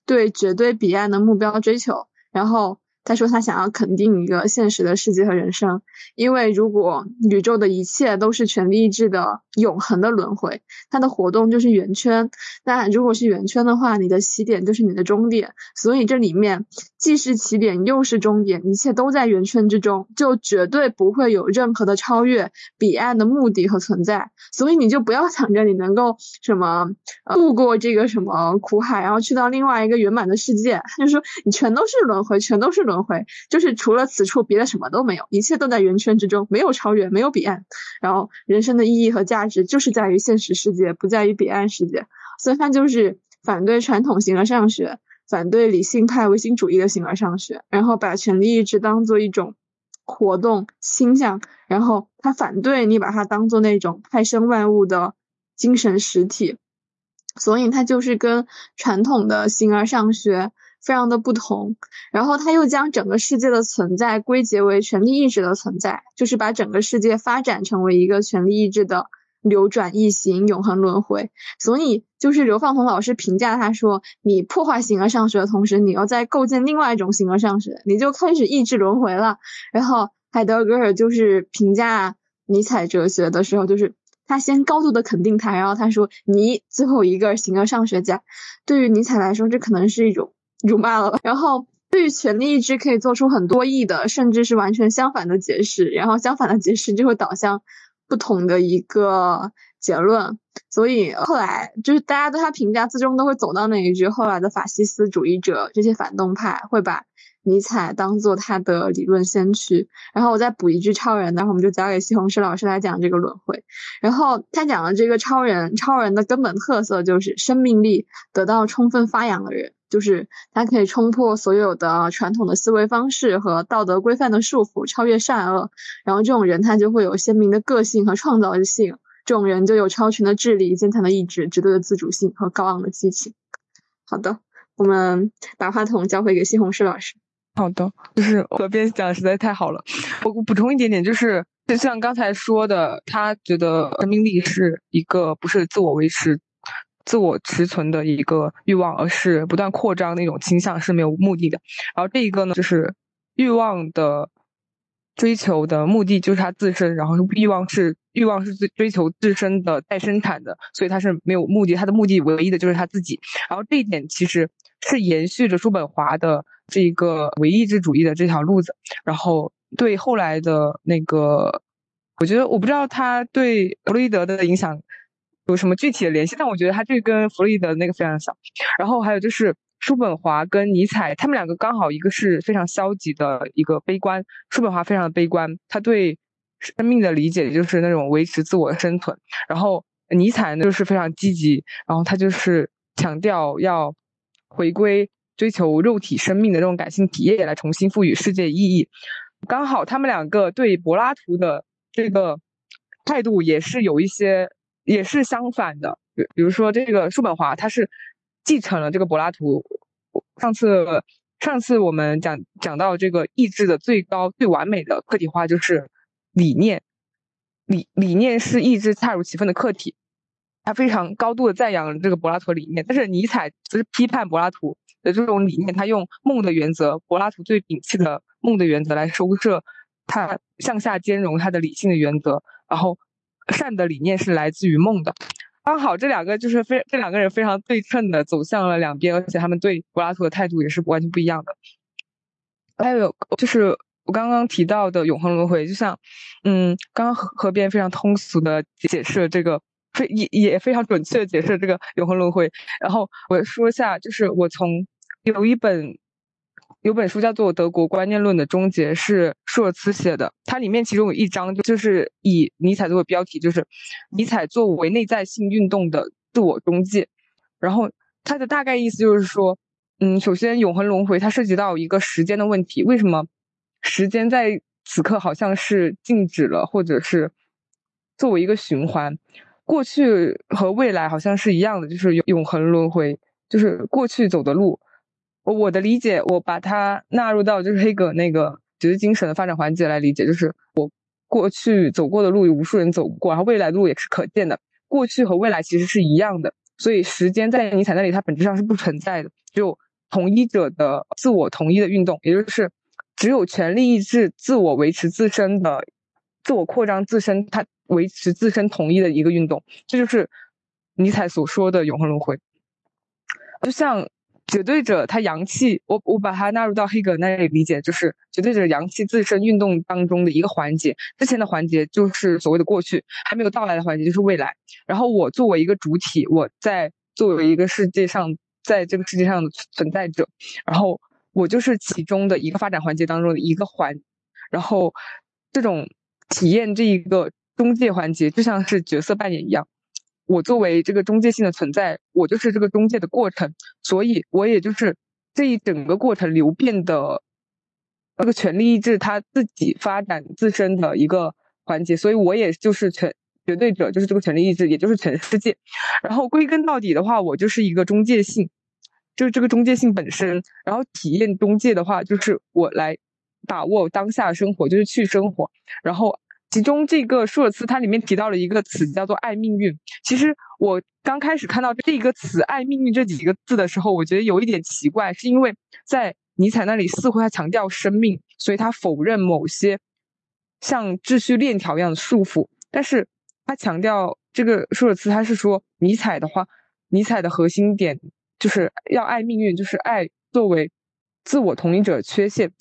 对绝对彼岸的目标追求，然后。他说他想要肯定一个现实的世界和人生，因为如果宇宙的一切都是权力意志的永恒的轮回，它的活动就是圆圈。那如果是圆圈的话，你的起点就是你的终点，所以这里面既是起点又是终点，一切都在圆圈之中，就绝对不会有任何的超越彼岸的目的和存在。所以你就不要想着你能够什么度过这个什么苦海，然后去到另外一个圆满的世界。他 就说你全都是轮回，全都是轮。轮回就是除了此处别的什么都没有，一切都在圆圈之中，没有超越，没有彼岸。然后人生的意义和价值就是在于现实世界，不在于彼岸世界。所以他就是反对传统形而上学，反对理性派唯心主义的形而上学，然后把权力意志当做一种活动倾向，然后他反对你把它当做那种派生万物的精神实体。所以他就是跟传统的形而上学。非常的不同，然后他又将整个世界的存在归结为权力意志的存在，就是把整个世界发展成为一个权力意志的流转异形、永恒轮回。所以，就是刘放彤老师评价他说：“你破坏形而上学的同时，你要在构建另外一种形而上学，你就开始意志轮回了。”然后海德格尔就是评价尼采哲学的时候，就是他先高度的肯定他，然后他说：“你最后一个形而上学家。”对于尼采来说，这可能是一种。辱骂了，然后对于权力意志可以做出很多义的，甚至是完全相反的解释，然后相反的解释就会导向不同的一个结论，所以后来就是大家对他评价最终都会走到那一句，后来的法西斯主义者这些反动派会把尼采当做他的理论先驱，然后我再补一句超人，然后我们就交给西红柿老师来讲这个轮回，然后他讲的这个超人，超人的根本特色就是生命力得到充分发扬的人。就是他可以冲破所有的传统的思维方式和道德规范的束缚，超越善恶。然后这种人他就会有鲜明的个性和创造性，这种人就有超群的智力、坚强的意志、绝对的自主性和高昂的激情。好的，我们把话筒交回给西红柿老师。好的，就是河边讲的实在太好了。我我补充一点点，就是就像刚才说的，他觉得生命力是一个不是自我维持。自我持存的一个欲望，而是不断扩张那种倾向是没有目的的。然后这一个呢，就是欲望的追求的目的就是它自身，然后欲望是欲望是追追求自身的再生产的，所以它是没有目的，它的目的唯一的就是他自己。然后这一点其实是延续着叔本华的这一个唯意志主义的这条路子，然后对后来的那个，我觉得我不知道他对弗洛伊德的影响。有什么具体的联系？但我觉得他这跟弗洛伊德那个非常像。然后还有就是叔本华跟尼采，他们两个刚好一个是非常消极的一个悲观，叔本华非常悲观，他对生命的理解就是那种维持自我的生存。然后尼采呢就是非常积极，然后他就是强调要回归追求肉体生命的这种感性体验，来重新赋予世界意义。刚好他们两个对柏拉图的这个态度也是有一些。也是相反的，比比如说这个叔本华，他是继承了这个柏拉图。上次上次我们讲讲到这个意志的最高最完美的客体化就是理念，理理念是意志恰如其分的客体。他非常高度的赞扬这个柏拉图理念，但是尼采则是批判柏拉图的这种理念。他用梦的原则，柏拉图最摒弃的梦的原则来收摄他向下兼容他的理性的原则，然后。善的理念是来自于梦的，刚好这两个就是非这两个人非常对称的走向了两边，而且他们对柏拉图的态度也是完全不一样的。还有就是我刚刚提到的永恒轮回，就像嗯，刚刚河河边非常通俗的解释了这个，非也也非常准确的解释了这个永恒轮回。然后我说一下，就是我从有一本。有本书叫做《德国观念论的终结》，是舒尔茨写的。它里面其中有一章，就是以尼采作为标题，就是尼采作为内在性运动的自我中介。然后它的大概意思就是说，嗯，首先永恒轮回它涉及到一个时间的问题，为什么时间在此刻好像是静止了，或者是作为一个循环，过去和未来好像是一样的，就是永恒轮回，就是过去走的路。我我的理解，我把它纳入到就是黑格那个觉知精神的发展环节来理解，就是我过去走过的路有无数人走过，然后未来的路也是可见的。过去和未来其实是一样的，所以时间在尼采那里它本质上是不存在的，只有统一者的自我统一的运动，也就是只有权力意志自我维持自身的自我扩张自身，它维持自身统一的一个运动，这就是尼采所说的永恒轮回，就像。绝对者，他阳气，我我把它纳入到黑格那里理解，就是绝对者阳气自身运动当中的一个环节。之前的环节就是所谓的过去，还没有到来的环节就是未来。然后我作为一个主体，我在作为一个世界上，在这个世界上的存在者，然后我就是其中的一个发展环节当中的一个环。然后这种体验这一个中介环节，就像是角色扮演一样。我作为这个中介性的存在，我就是这个中介的过程，所以我也就是这一整个过程流变的这个权力意志它自己发展自身的一个环节，所以我也就是全绝对者，就是这个权力意志，也就是全世界。然后归根到底的话，我就是一个中介性，就是这个中介性本身。然后体验中介的话，就是我来把握当下生活，就是去生活。然后。其中这个舒尔茨他里面提到了一个词叫做“爱命运”。其实我刚开始看到这个词“爱命运”这几个字的时候，我觉得有一点奇怪，是因为在尼采那里似乎他强调生命，所以他否认某些像秩序链条一样的束缚。但是他强调这个舒尔茨他是说尼采的话，尼采的核心点就是要爱命运，就是爱作为自我同一者缺陷。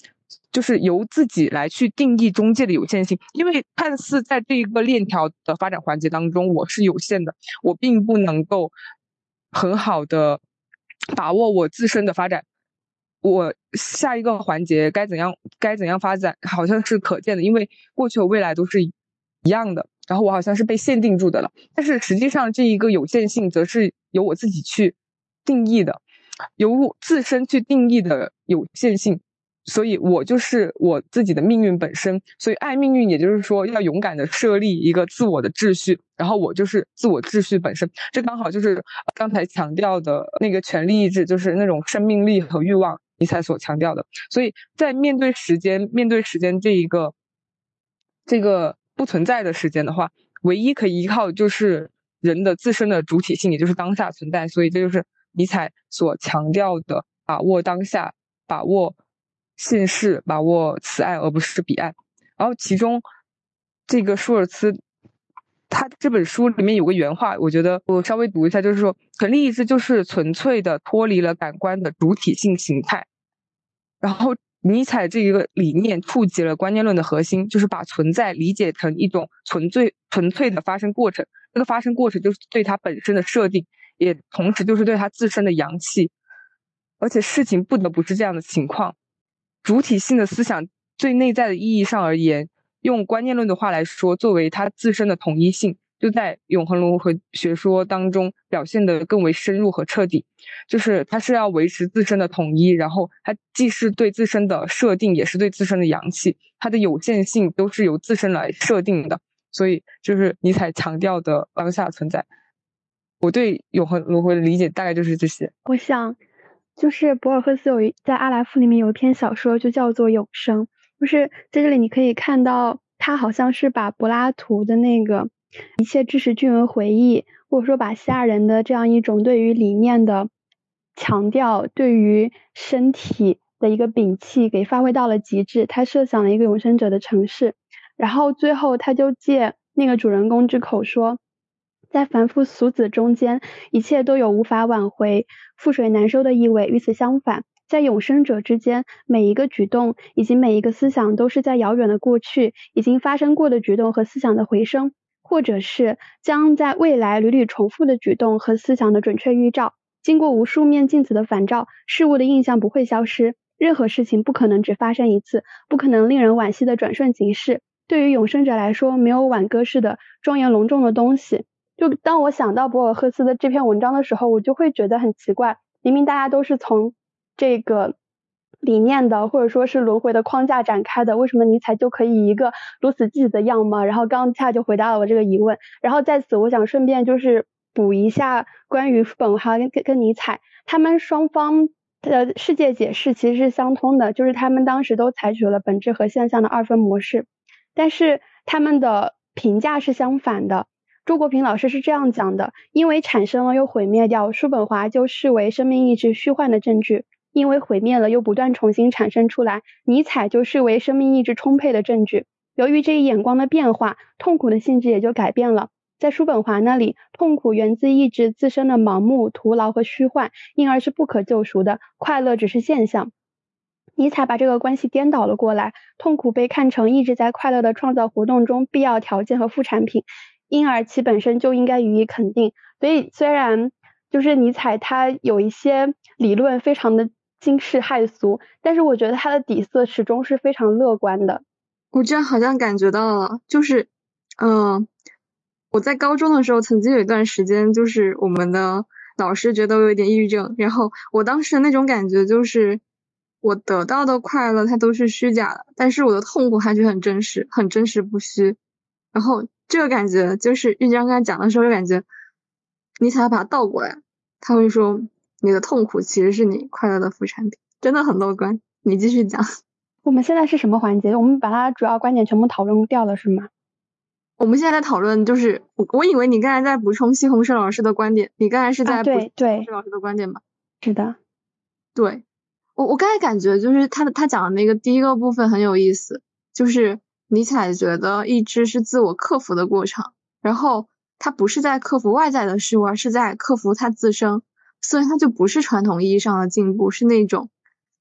就是由自己来去定义中介的有限性，因为看似在这一个链条的发展环节当中，我是有限的，我并不能够很好的把握我自身的发展，我下一个环节该怎样该怎样发展，好像是可见的，因为过去和未来都是一样的，然后我好像是被限定住的了，但是实际上这一个有限性，则是由我自己去定义的，由自身去定义的有限性。所以我就是我自己的命运本身，所以爱命运，也就是说要勇敢的设立一个自我的秩序，然后我就是自我秩序本身，这刚好就是刚才强调的那个权力意志，就是那种生命力和欲望，尼采所强调的。所以在面对时间，面对时间这一个这个不存在的时间的话，唯一可以依靠就是人的自身的主体性，也就是当下存在。所以这就是尼采所强调的把握当下，把握。现世把握此爱而不是彼爱，然后其中这个舒尔茨他这本书里面有个原话，我觉得我稍微读一下，就是说权力意志就是纯粹的脱离了感官的主体性形态，然后尼采这一个理念触及了观念论的核心，就是把存在理解成一种纯粹纯粹的发生过程，这个发生过程就是对它本身的设定，也同时就是对它自身的阳气，而且事情不得不是这样的情况。主体性的思想，最内在的意义上而言，用观念论的话来说，作为它自身的统一性，就在永恒轮回学说当中表现得更为深入和彻底。就是它是要维持自身的统一，然后它既是对自身的设定，也是对自身的阳气，它的有限性都是由自身来设定的。所以，就是尼采强调的当下存在。我对永恒轮回的理解大概就是这些。我想。就是博尔赫斯有一在《阿莱夫》里面有一篇小说，就叫做《永生》。就是在这里你可以看到，他好像是把柏拉图的那个一切知识均为回忆，或者说把希腊人的这样一种对于理念的强调，对于身体的一个摒弃，给发挥到了极致。他设想了一个永生者的城市，然后最后他就借那个主人公之口说，在凡夫俗子中间，一切都有无法挽回、覆水难收的意味。与此相反，在永生者之间，每一个举动以及每一个思想，都是在遥远的过去已经发生过的举动和思想的回声，或者是将在未来屡屡重复的举动和思想的准确预兆。经过无数面镜子的反照，事物的印象不会消失。任何事情不可能只发生一次，不可能令人惋惜的转瞬即逝。对于永生者来说，没有挽歌式的庄严隆重的东西。就当我想到博尔赫斯的这篇文章的时候，我就会觉得很奇怪。明明大家都是从这个理念的，或者说是轮回的框架展开的，为什么尼采就可以一个如此积极的样貌？然后刚恰就回答了我这个疑问。然后在此，我想顺便就是补一下关于本哈跟跟尼采他们双方。的世界解释其实是相通的，就是他们当时都采取了本质和现象的二分模式，但是他们的评价是相反的。朱国平老师是这样讲的：因为产生了又毁灭掉，叔本华就视为生命意志虚幻的证据；因为毁灭了又不断重新产生出来，尼采就视为生命意志充沛的证据。由于这一眼光的变化，痛苦的性质也就改变了。在叔本华那里，痛苦源自意志自身的盲目、徒劳和虚幻，因而是不可救赎的；快乐只是现象。尼采把这个关系颠倒了过来，痛苦被看成意志在快乐的创造活动中必要条件和副产品，因而其本身就应该予以肯定。所以，虽然就是尼采他有一些理论非常的惊世骇俗，但是我觉得他的底色始终是非常乐观的。我这好像感觉到了，就是嗯。我在高中的时候，曾经有一段时间，就是我们的老师觉得我有点抑郁症，然后我当时那种感觉就是，我得到的快乐它都是虚假的，但是我的痛苦还是很真实，很真实不虚。然后这个感觉就是玉江刚才讲的时候，就感觉你想要把它倒过来，他会说你的痛苦其实是你快乐的副产品，真的很乐观。你继续讲。我们现在是什么环节？我们把它主要观点全部讨论掉了，是吗？我们现在在讨论，就是我我以为你刚才在补充西红柿老师的观点，你刚才是在补西红柿老师的观点吗？是的，对我我刚才感觉就是他的他讲的那个第一个部分很有意思，就是尼采觉得意志是自我克服的过程，然后他不是在克服外在的事物，而是在克服他自身，所以他就不是传统意义上的进步，是那种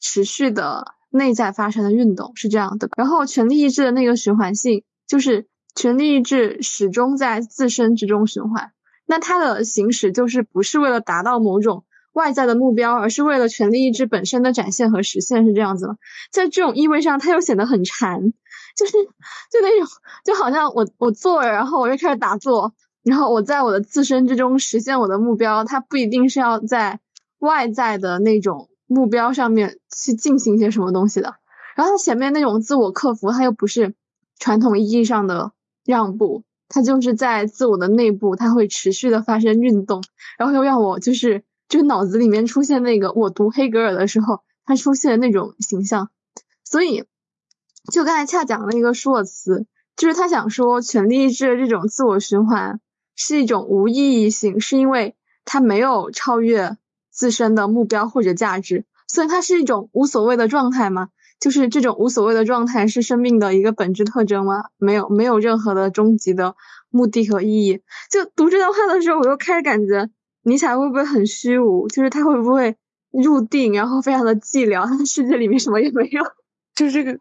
持续的内在发生的运动，是这样的。然后权力意志的那个循环性就是。权力意志始终在自身之中循环，那它的行使就是不是为了达到某种外在的目标，而是为了权力意志本身的展现和实现，是这样子吗？在这种意味上，它又显得很禅，就是就那种就好像我我坐着，然后我又开始打坐，然后我在我的自身之中实现我的目标，它不一定是要在外在的那种目标上面去进行一些什么东西的。然后它前面那种自我克服，它又不是传统意义上的。让步，它就是在自我的内部，它会持续的发生运动，然后又让我就是就脑子里面出现那个我读黑格尔的时候，他出现那种形象。所以，就刚才恰讲了一个说辞，就是他想说权力意志这种自我循环是一种无意义性，是因为它没有超越自身的目标或者价值，所以它是一种无所谓的状态吗？就是这种无所谓的状态是生命的一个本质特征吗？没有，没有任何的终极的目的和意义。就读这段话的时候，我又开始感觉尼采会不会很虚无？就是他会不会入定，然后非常的寂寥，他的世界里面什么也没有？就是这个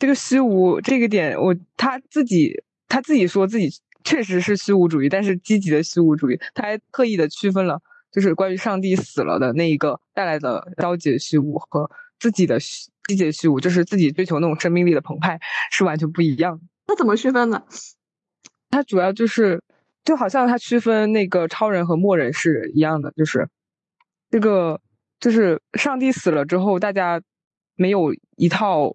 这个虚无这个点，我他自己他自己说自己确实是虚无主义，但是积极的虚无主义，他还特意的区分了，就是关于上帝死了的那一个带来的消极虚无和。自己的虚积极虚无，就是自己追求那种生命力的澎湃，是完全不一样的。那怎么区分呢？它主要就是，就好像它区分那个超人和末人是一样的，就是这个就是上帝死了之后，大家没有一套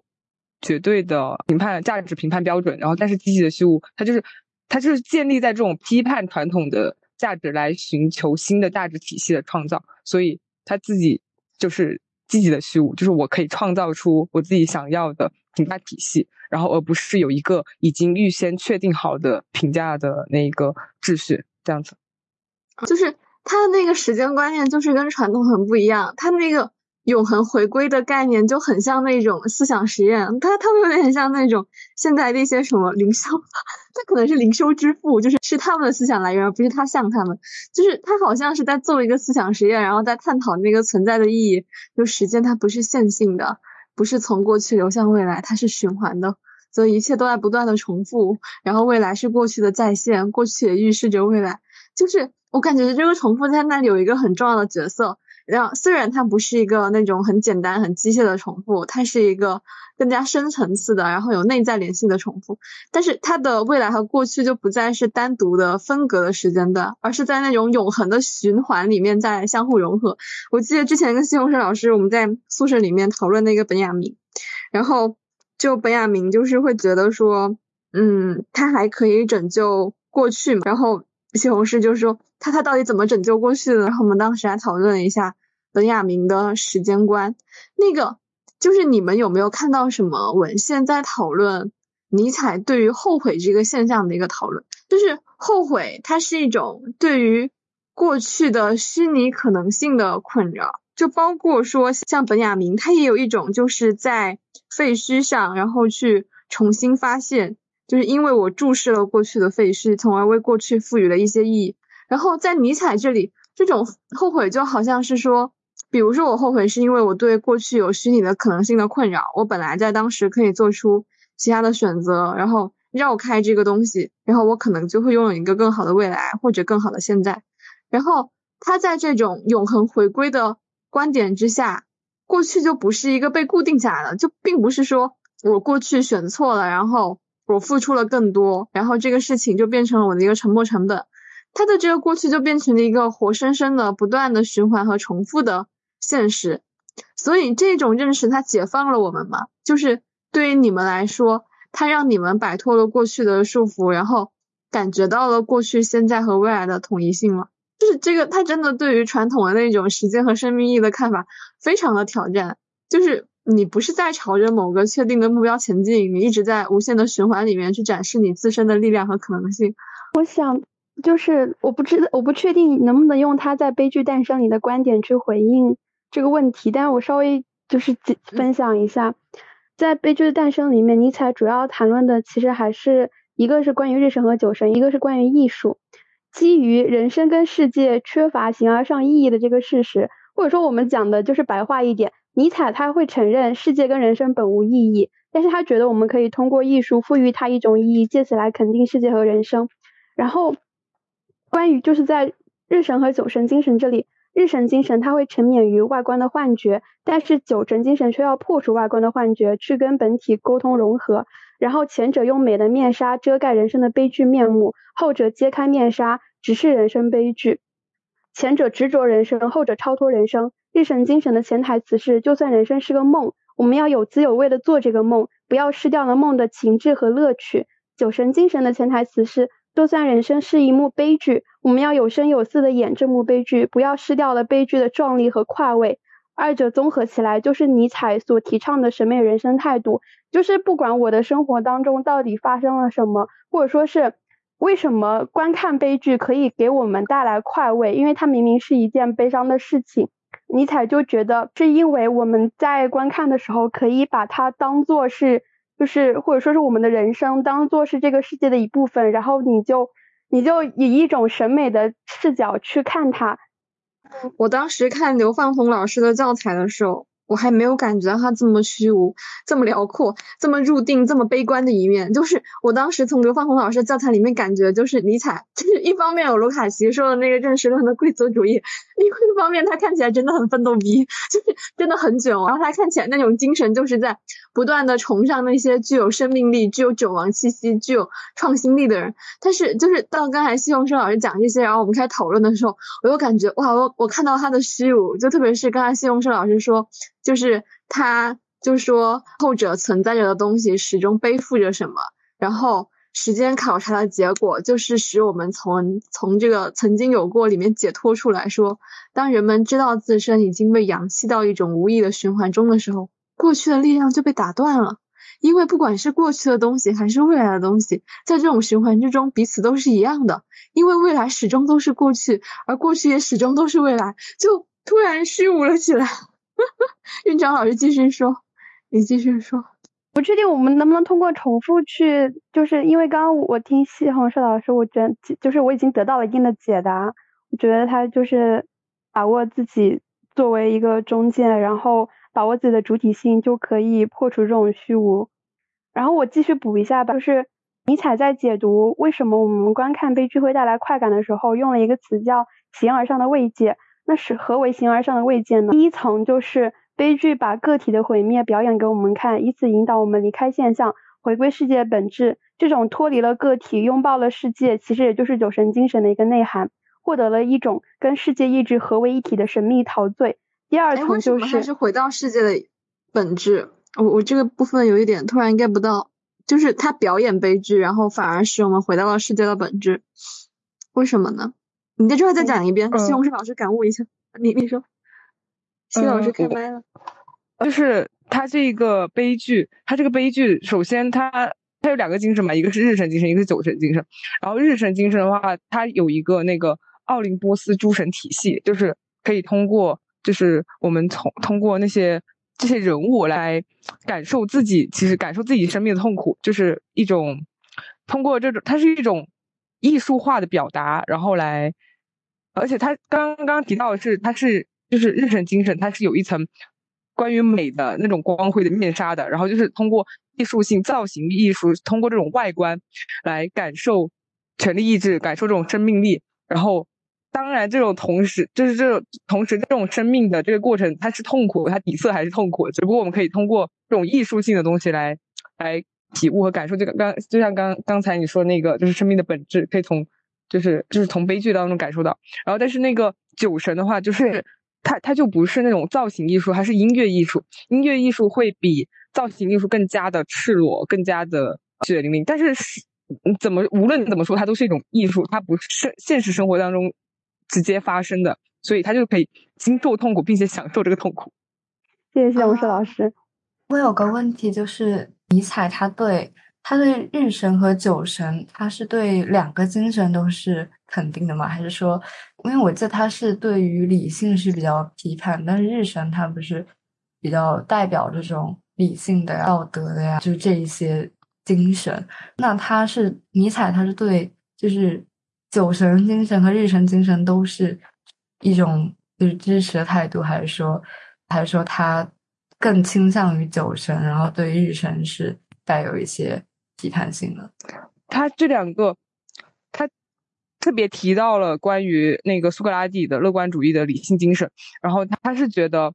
绝对的评判价值评判标准，然后但是积极的虚无，它就是它就是建立在这种批判传统的价值来寻求新的价值体系的创造，所以他自己就是。积极的虚无，就是我可以创造出我自己想要的评价体系，然后而不是有一个已经预先确定好的评价的那个秩序，这样子。就是他的那个时间观念，就是跟传统很不一样。他那个永恒回归的概念就很像那种思想实验，它它们有点像那种现在的一些什么灵修，它可能是灵修之父，就是是他们的思想来源，而不是他像他们，就是他好像是在做一个思想实验，然后在探讨那个存在的意义。就时间它不是线性的，不是从过去流向未来，它是循环的，所以一切都在不断的重复，然后未来是过去的再现，过去也预示着未来，就是我感觉这个重复在那里有一个很重要的角色。然后，虽然它不是一个那种很简单、很机械的重复，它是一个更加深层次的，然后有内在联系的重复。但是，它的未来和过去就不再是单独的分隔的时间段，而是在那种永恒的循环里面在相互融合。我记得之前跟西红柿老师我们在宿舍里面讨论那个本雅明，然后就本雅明就是会觉得说，嗯，他还可以拯救过去嘛，然后。西红柿就说他他到底怎么拯救过去的？然后我们当时还讨论了一下本雅明的时间观。那个就是你们有没有看到什么文献在讨论尼采对于后悔这个现象的一个讨论？就是后悔，它是一种对于过去的虚拟可能性的困扰。就包括说像本雅明，他也有一种就是在废墟上，然后去重新发现。就是因为我注视了过去的废墟，从而为过去赋予了一些意义。然后在尼采这里，这种后悔就好像是说，比如说我后悔是因为我对过去有虚拟的可能性的困扰，我本来在当时可以做出其他的选择，然后绕开这个东西，然后我可能就会拥有一个更好的未来或者更好的现在。然后他在这种永恒回归的观点之下，过去就不是一个被固定下来的，就并不是说我过去选错了，然后。我付出了更多，然后这个事情就变成了我的一个沉没成本，他的这个过去就变成了一个活生生的、不断的循环和重复的现实。所以这种认识它解放了我们嘛？就是对于你们来说，它让你们摆脱了过去的束缚，然后感觉到了过去、现在和未来的统一性了。就是这个，它真的对于传统的那种时间和生命意义的看法非常的挑战，就是。你不是在朝着某个确定的目标前进，你一直在无限的循环里面去展示你自身的力量和可能性。我想，就是我不知道，我不确定能不能用他在《悲剧诞生》里的观点去回应这个问题，但是我稍微就是分享一下，在《悲剧的诞生》里面，尼采主要谈论的其实还是一个是关于日神和酒神，一个是关于艺术，基于人生跟世界缺乏形而上意义的这个事实，或者说我们讲的就是白话一点。尼采他会承认世界跟人生本无意义，但是他觉得我们可以通过艺术赋予它一种意义，借此来肯定世界和人生。然后，关于就是在日神和酒神精神这里，日神精神它会沉湎于外观的幻觉，但是酒神精神却要破除外观的幻觉，去跟本体沟通融合。然后前者用美的面纱遮盖人生的悲剧面目，后者揭开面纱直视人生悲剧。前者执着人生，后者超脱人生。日神精神的潜台词是：就算人生是个梦，我们要有滋有味的做这个梦，不要失掉了梦的情致和乐趣。酒神精神的潜台词是：就算人生是一幕悲剧，我们要有声有色的演这幕悲剧，不要失掉了悲剧的壮丽和快慰。二者综合起来，就是尼采所提倡的审美人生态度，就是不管我的生活当中到底发生了什么，或者说是为什么观看悲剧可以给我们带来快慰，因为它明明是一件悲伤的事情。尼采就觉得，是因为我们在观看的时候，可以把它当做是，就是或者说是我们的人生，当做是这个世界的一部分，然后你就你就以一种审美的视角去看它。我当时看刘放红老师的教材的时候。我还没有感觉到他这么虚无、这么辽阔、这么入定、这么悲观的一面。就是我当时从刘放红老师的教材里面感觉，就是尼采，就是一方面有卢卡奇说的那个认识论的贵族主义，另外一方面他看起来真的很奋斗逼，就是真的很囧。然后他看起来那种精神，就是在不断的崇尚那些具有生命力、具有纣王气息、具有创新力的人。但是就是到刚才西红柿老师讲这些，然后我们开始讨论的时候，我又感觉哇，我我看到他的虚无，就特别是刚才西红柿老师说。就是他，就说后者存在着的东西始终背负着什么，然后时间考察的结果就是使我们从从这个曾经有过里面解脱出来。说，当人们知道自身已经被扬弃到一种无意的循环中的时候，过去的力量就被打断了。因为不管是过去的东西还是未来的东西，在这种循环之中，彼此都是一样的。因为未来始终都是过去，而过去也始终都是未来，就突然虚无了起来。院长老师继续说，你继续说。不确定我们能不能通过重复去，就是因为刚刚我听西红柿老师，我觉得就是我已经得到了一定的解答。我觉得他就是把握自己作为一个中介，然后把握自己的主体性，就可以破除这种虚无。然后我继续补一下吧，就是尼采在解读为什么我们观看悲剧会带来快感的时候，用了一个词叫形而上的慰藉。那是何为形而上的慰藉呢？第一层就是。悲剧把个体的毁灭表演给我们看，以此引导我们离开现象，回归世界本质。这种脱离了个体，拥抱了世界，其实也就是酒神精神的一个内涵，获得了一种跟世界意志合为一体的神秘陶醉。第二层就是，还是回到世界的本质。我我这个部分有一点突然 get 不到，就是他表演悲剧，然后反而使我们回到了世界的本质，为什么呢？你在这句话再讲一遍，西红柿老师感悟一下。你你说。谢老师开麦了，就是他这个悲剧，他这个悲剧，首先他它有两个精神嘛，一个是日神精神，一个是酒神精神。然后日神精神的话，它有一个那个奥林波斯诸神体系，就是可以通过，就是我们从通过那些这些人物来感受自己，其实感受自己生命的痛苦，就是一种通过这种，它是一种艺术化的表达，然后来，而且他刚刚提到的是，它是。就是日神精神，它是有一层关于美的那种光辉的面纱的，然后就是通过艺术性造型艺术，通过这种外观来感受权力意志，感受这种生命力。然后，当然这种同时，就是这种同时这种生命的这个过程，它是痛苦，它底色还是痛苦。只不过我们可以通过这种艺术性的东西来来体悟和感受。这个刚就像刚刚才你说那个，就是生命的本质，可以从就是就是从悲剧当中感受到。然后，但是那个酒神的话，就是。它它就不是那种造型艺术，它是音乐艺术。音乐艺术会比造型艺术更加的赤裸，更加的血淋淋。但是是怎么无论怎么说，它都是一种艺术，它不是现实生活当中直接发生的，所以它就可以经受痛苦，并且享受这个痛苦。谢谢谢老师老师。我有个问题，就是尼采他对。他对日神和酒神，他是对两个精神都是肯定的吗？还是说，因为我记得他是对于理性是比较批判，但是日神他不是比较代表这种理性的呀、道德的呀，就这一些精神。那他是尼采，他是对就是酒神精神和日神精神都是一种就是支持的态度，还是说，还是说他更倾向于酒神，然后对日神是带有一些。批判性的，他这两个，他特别提到了关于那个苏格拉底的乐观主义的理性精神，然后他是觉得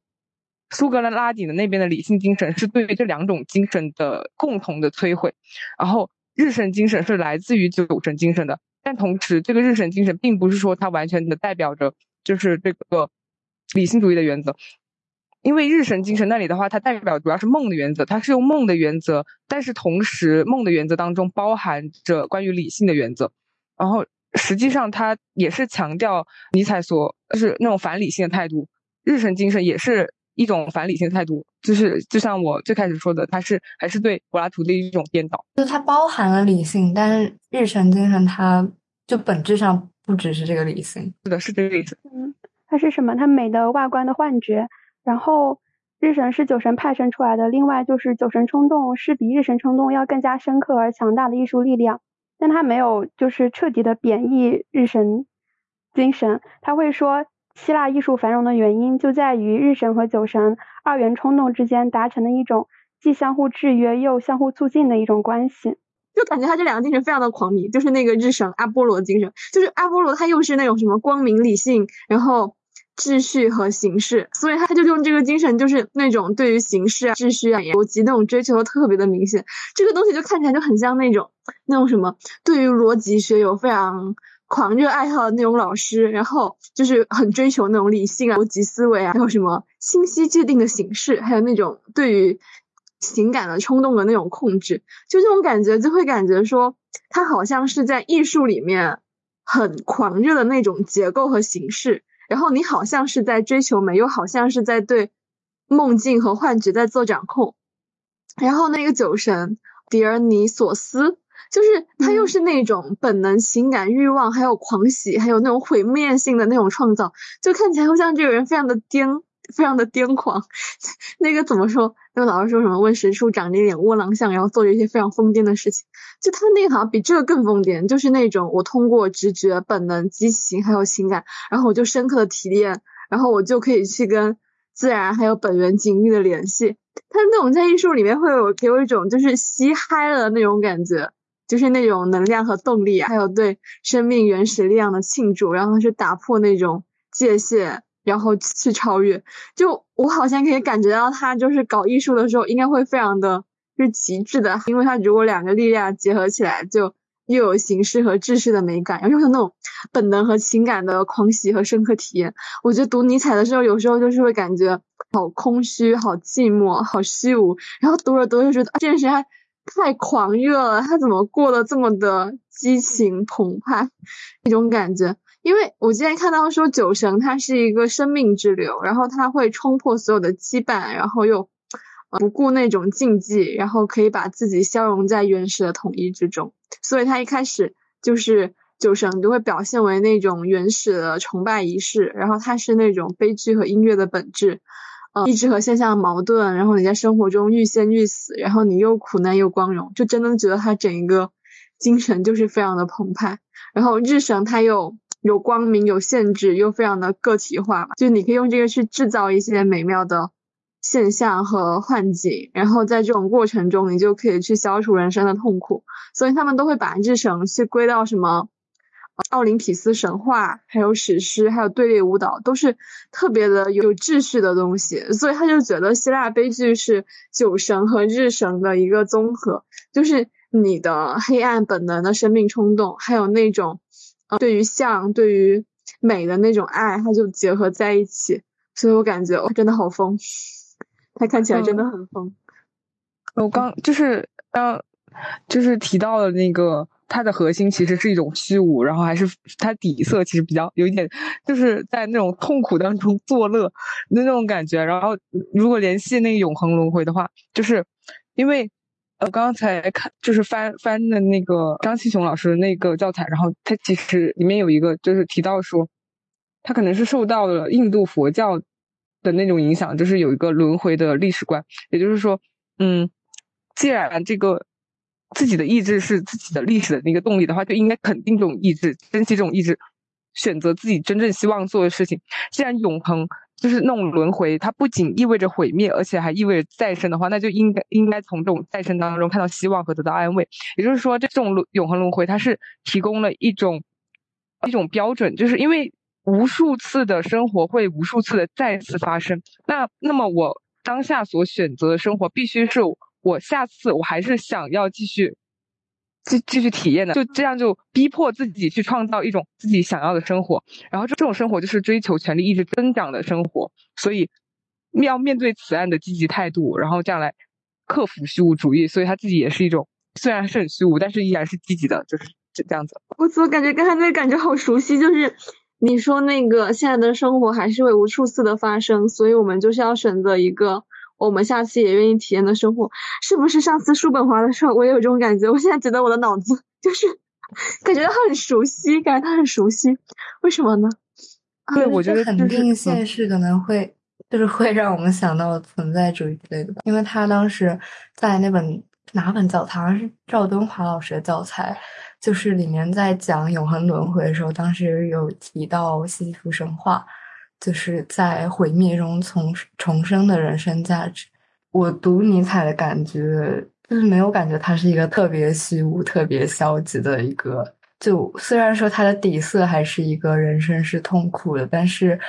苏格拉底的那边的理性精神是对于这两种精神的共同的摧毁，然后日神精神是来自于酒神精神的，但同时这个日神精神并不是说它完全的代表着就是这个理性主义的原则。因为日神精神那里的话，它代表主要是梦的原则，它是用梦的原则，但是同时梦的原则当中包含着关于理性的原则，然后实际上它也是强调尼采所就是那种反理性的态度，日神精神也是一种反理性的态度，就是就像我最开始说的，它是还是对柏拉图的一种颠倒，就它包含了理性，但是日神精神它就本质上不只是这个理性，是的，是这个意思，嗯，它是什么？它美的外观的幻觉。然后日神是酒神派生出来的，另外就是酒神冲动是比日神冲动要更加深刻而强大的艺术力量，但他没有就是彻底的贬义日神精神，他会说希腊艺术繁荣的原因就在于日神和酒神二元冲动之间达成的一种既相互制约又相互促进的一种关系，就感觉他这两个精神非常的狂迷，就是那个日神阿波罗精神，就是阿波罗他又是那种什么光明理性，然后。秩序和形式，所以他就用这个精神，就是那种对于形式啊、秩序啊、逻辑那种追求特别的明显。这个东西就看起来就很像那种那种什么，对于逻辑学有非常狂热爱好的那种老师，然后就是很追求那种理性啊、逻辑思维啊，还有什么清晰界定的形式，还有那种对于情感的冲动的那种控制，就这种感觉就会感觉说，他好像是在艺术里面很狂热的那种结构和形式。然后你好像是在追求美，又好像是在对梦境和幻觉在做掌控。然后那个酒神狄尔尼索斯，就是他又是那种本能、情感、欲望，还有狂喜，还有那种毁灭性的那种创造，就看起来会像这个人非常的癫，非常的癫狂。那个怎么说？那个老师说什么？问实处长着一脸窝囊相，然后做着一些非常疯癫的事情。就他那个好像比这个更疯癫，就是那种我通过直觉、本能、激情还有情感，然后我就深刻的提炼，然后我就可以去跟自然还有本源紧密的联系。他那种在艺术里面会有给我一种就是吸嗨了的那种感觉。就是那种能量和动力，还有对生命原始力量的庆祝，然后去打破那种界限，然后去超越。就我好像可以感觉到他就是搞艺术的时候，应该会非常的是极致的，因为他如果两个力量结合起来，就又有形式和知识的美感，然后又有那种本能和情感的狂喜和深刻体验。我觉得读尼采的时候，有时候就是会感觉好空虚、好寂寞、好虚无，然后读着读着就觉得这件事还。太狂热了，他怎么过得这么的激情澎湃？那种感觉，因为我今天看到说酒神他是一个生命之流，然后他会冲破所有的羁绊，然后又不顾那种禁忌，然后可以把自己消融在原始的统一之中。所以他一开始就是酒神就会表现为那种原始的崇拜仪式，然后他是那种悲剧和音乐的本质。呃，意志和现象的矛盾，然后你在生活中欲仙欲死，然后你又苦难又光荣，就真的觉得他整一个精神就是非常的澎湃。然后日神他又有光明有限制，又非常的个体化，就你可以用这个去制造一些美妙的现象和幻境，然后在这种过程中，你就可以去消除人生的痛苦。所以他们都会把日神去归到什么？奥林匹斯神话，还有史诗，还有队列舞蹈，都是特别的有秩序的东西，所以他就觉得希腊悲剧是酒神和日神的一个综合，就是你的黑暗本能的生命冲动，还有那种对于像、对于美的那种爱，它就结合在一起，所以我感觉哇，真的好疯，他看起来真的很疯。我刚就是刚就是提到了那个。它的核心其实是一种虚无，然后还是它底色其实比较有一点，就是在那种痛苦当中作乐的那种感觉。然后如果联系那个永恒轮回的话，就是因为呃刚才看就是翻翻的那个张七雄老师的那个教材，然后他其实里面有一个就是提到说，他可能是受到了印度佛教的那种影响，就是有一个轮回的历史观，也就是说，嗯，既然这个。自己的意志是自己的历史的那个动力的话，就应该肯定这种意志，珍惜这种意志，选择自己真正希望做的事情。既然永恒就是那种轮回，它不仅意味着毁灭，而且还意味着再生的话，那就应该应该从这种再生当中看到希望和得到安慰。也就是说，这种永恒轮回，它是提供了一种一种标准，就是因为无数次的生活会无数次的再次发生。那那么我当下所选择的生活必须是。我下次我还是想要继续继继续体验的，就这样就逼迫自己去创造一种自己想要的生活，然后这种生活就是追求权力一直增长的生活，所以要面对此案的积极态度，然后这样来克服虚无主义，所以他自己也是一种虽然是很虚无，但是依然是积极的，就是这这样子。我怎么感觉刚才那个感觉好熟悉？就是你说那个现在的生活还是会无数次的发生，所以我们就是要选择一个。我们下次也愿意体验的生活，是不是上次叔本华的时候我也有这种感觉？我现在觉得我的脑子就是 感觉他很熟悉，感觉他很熟悉，为什么呢？对，我觉得肯定现实可能会就是会让我们想到存在主义之类的吧。因为他当时在那本哪本教材是赵敦华老师的教材，就是里面在讲永恒轮回的时候，当时有提到西西弗神话。就是在毁灭中重重生的人生价值。我读尼采的感觉，就是没有感觉他是一个特别虚无、特别消极的一个。就虽然说他的底色还是一个人生是痛苦的，但是，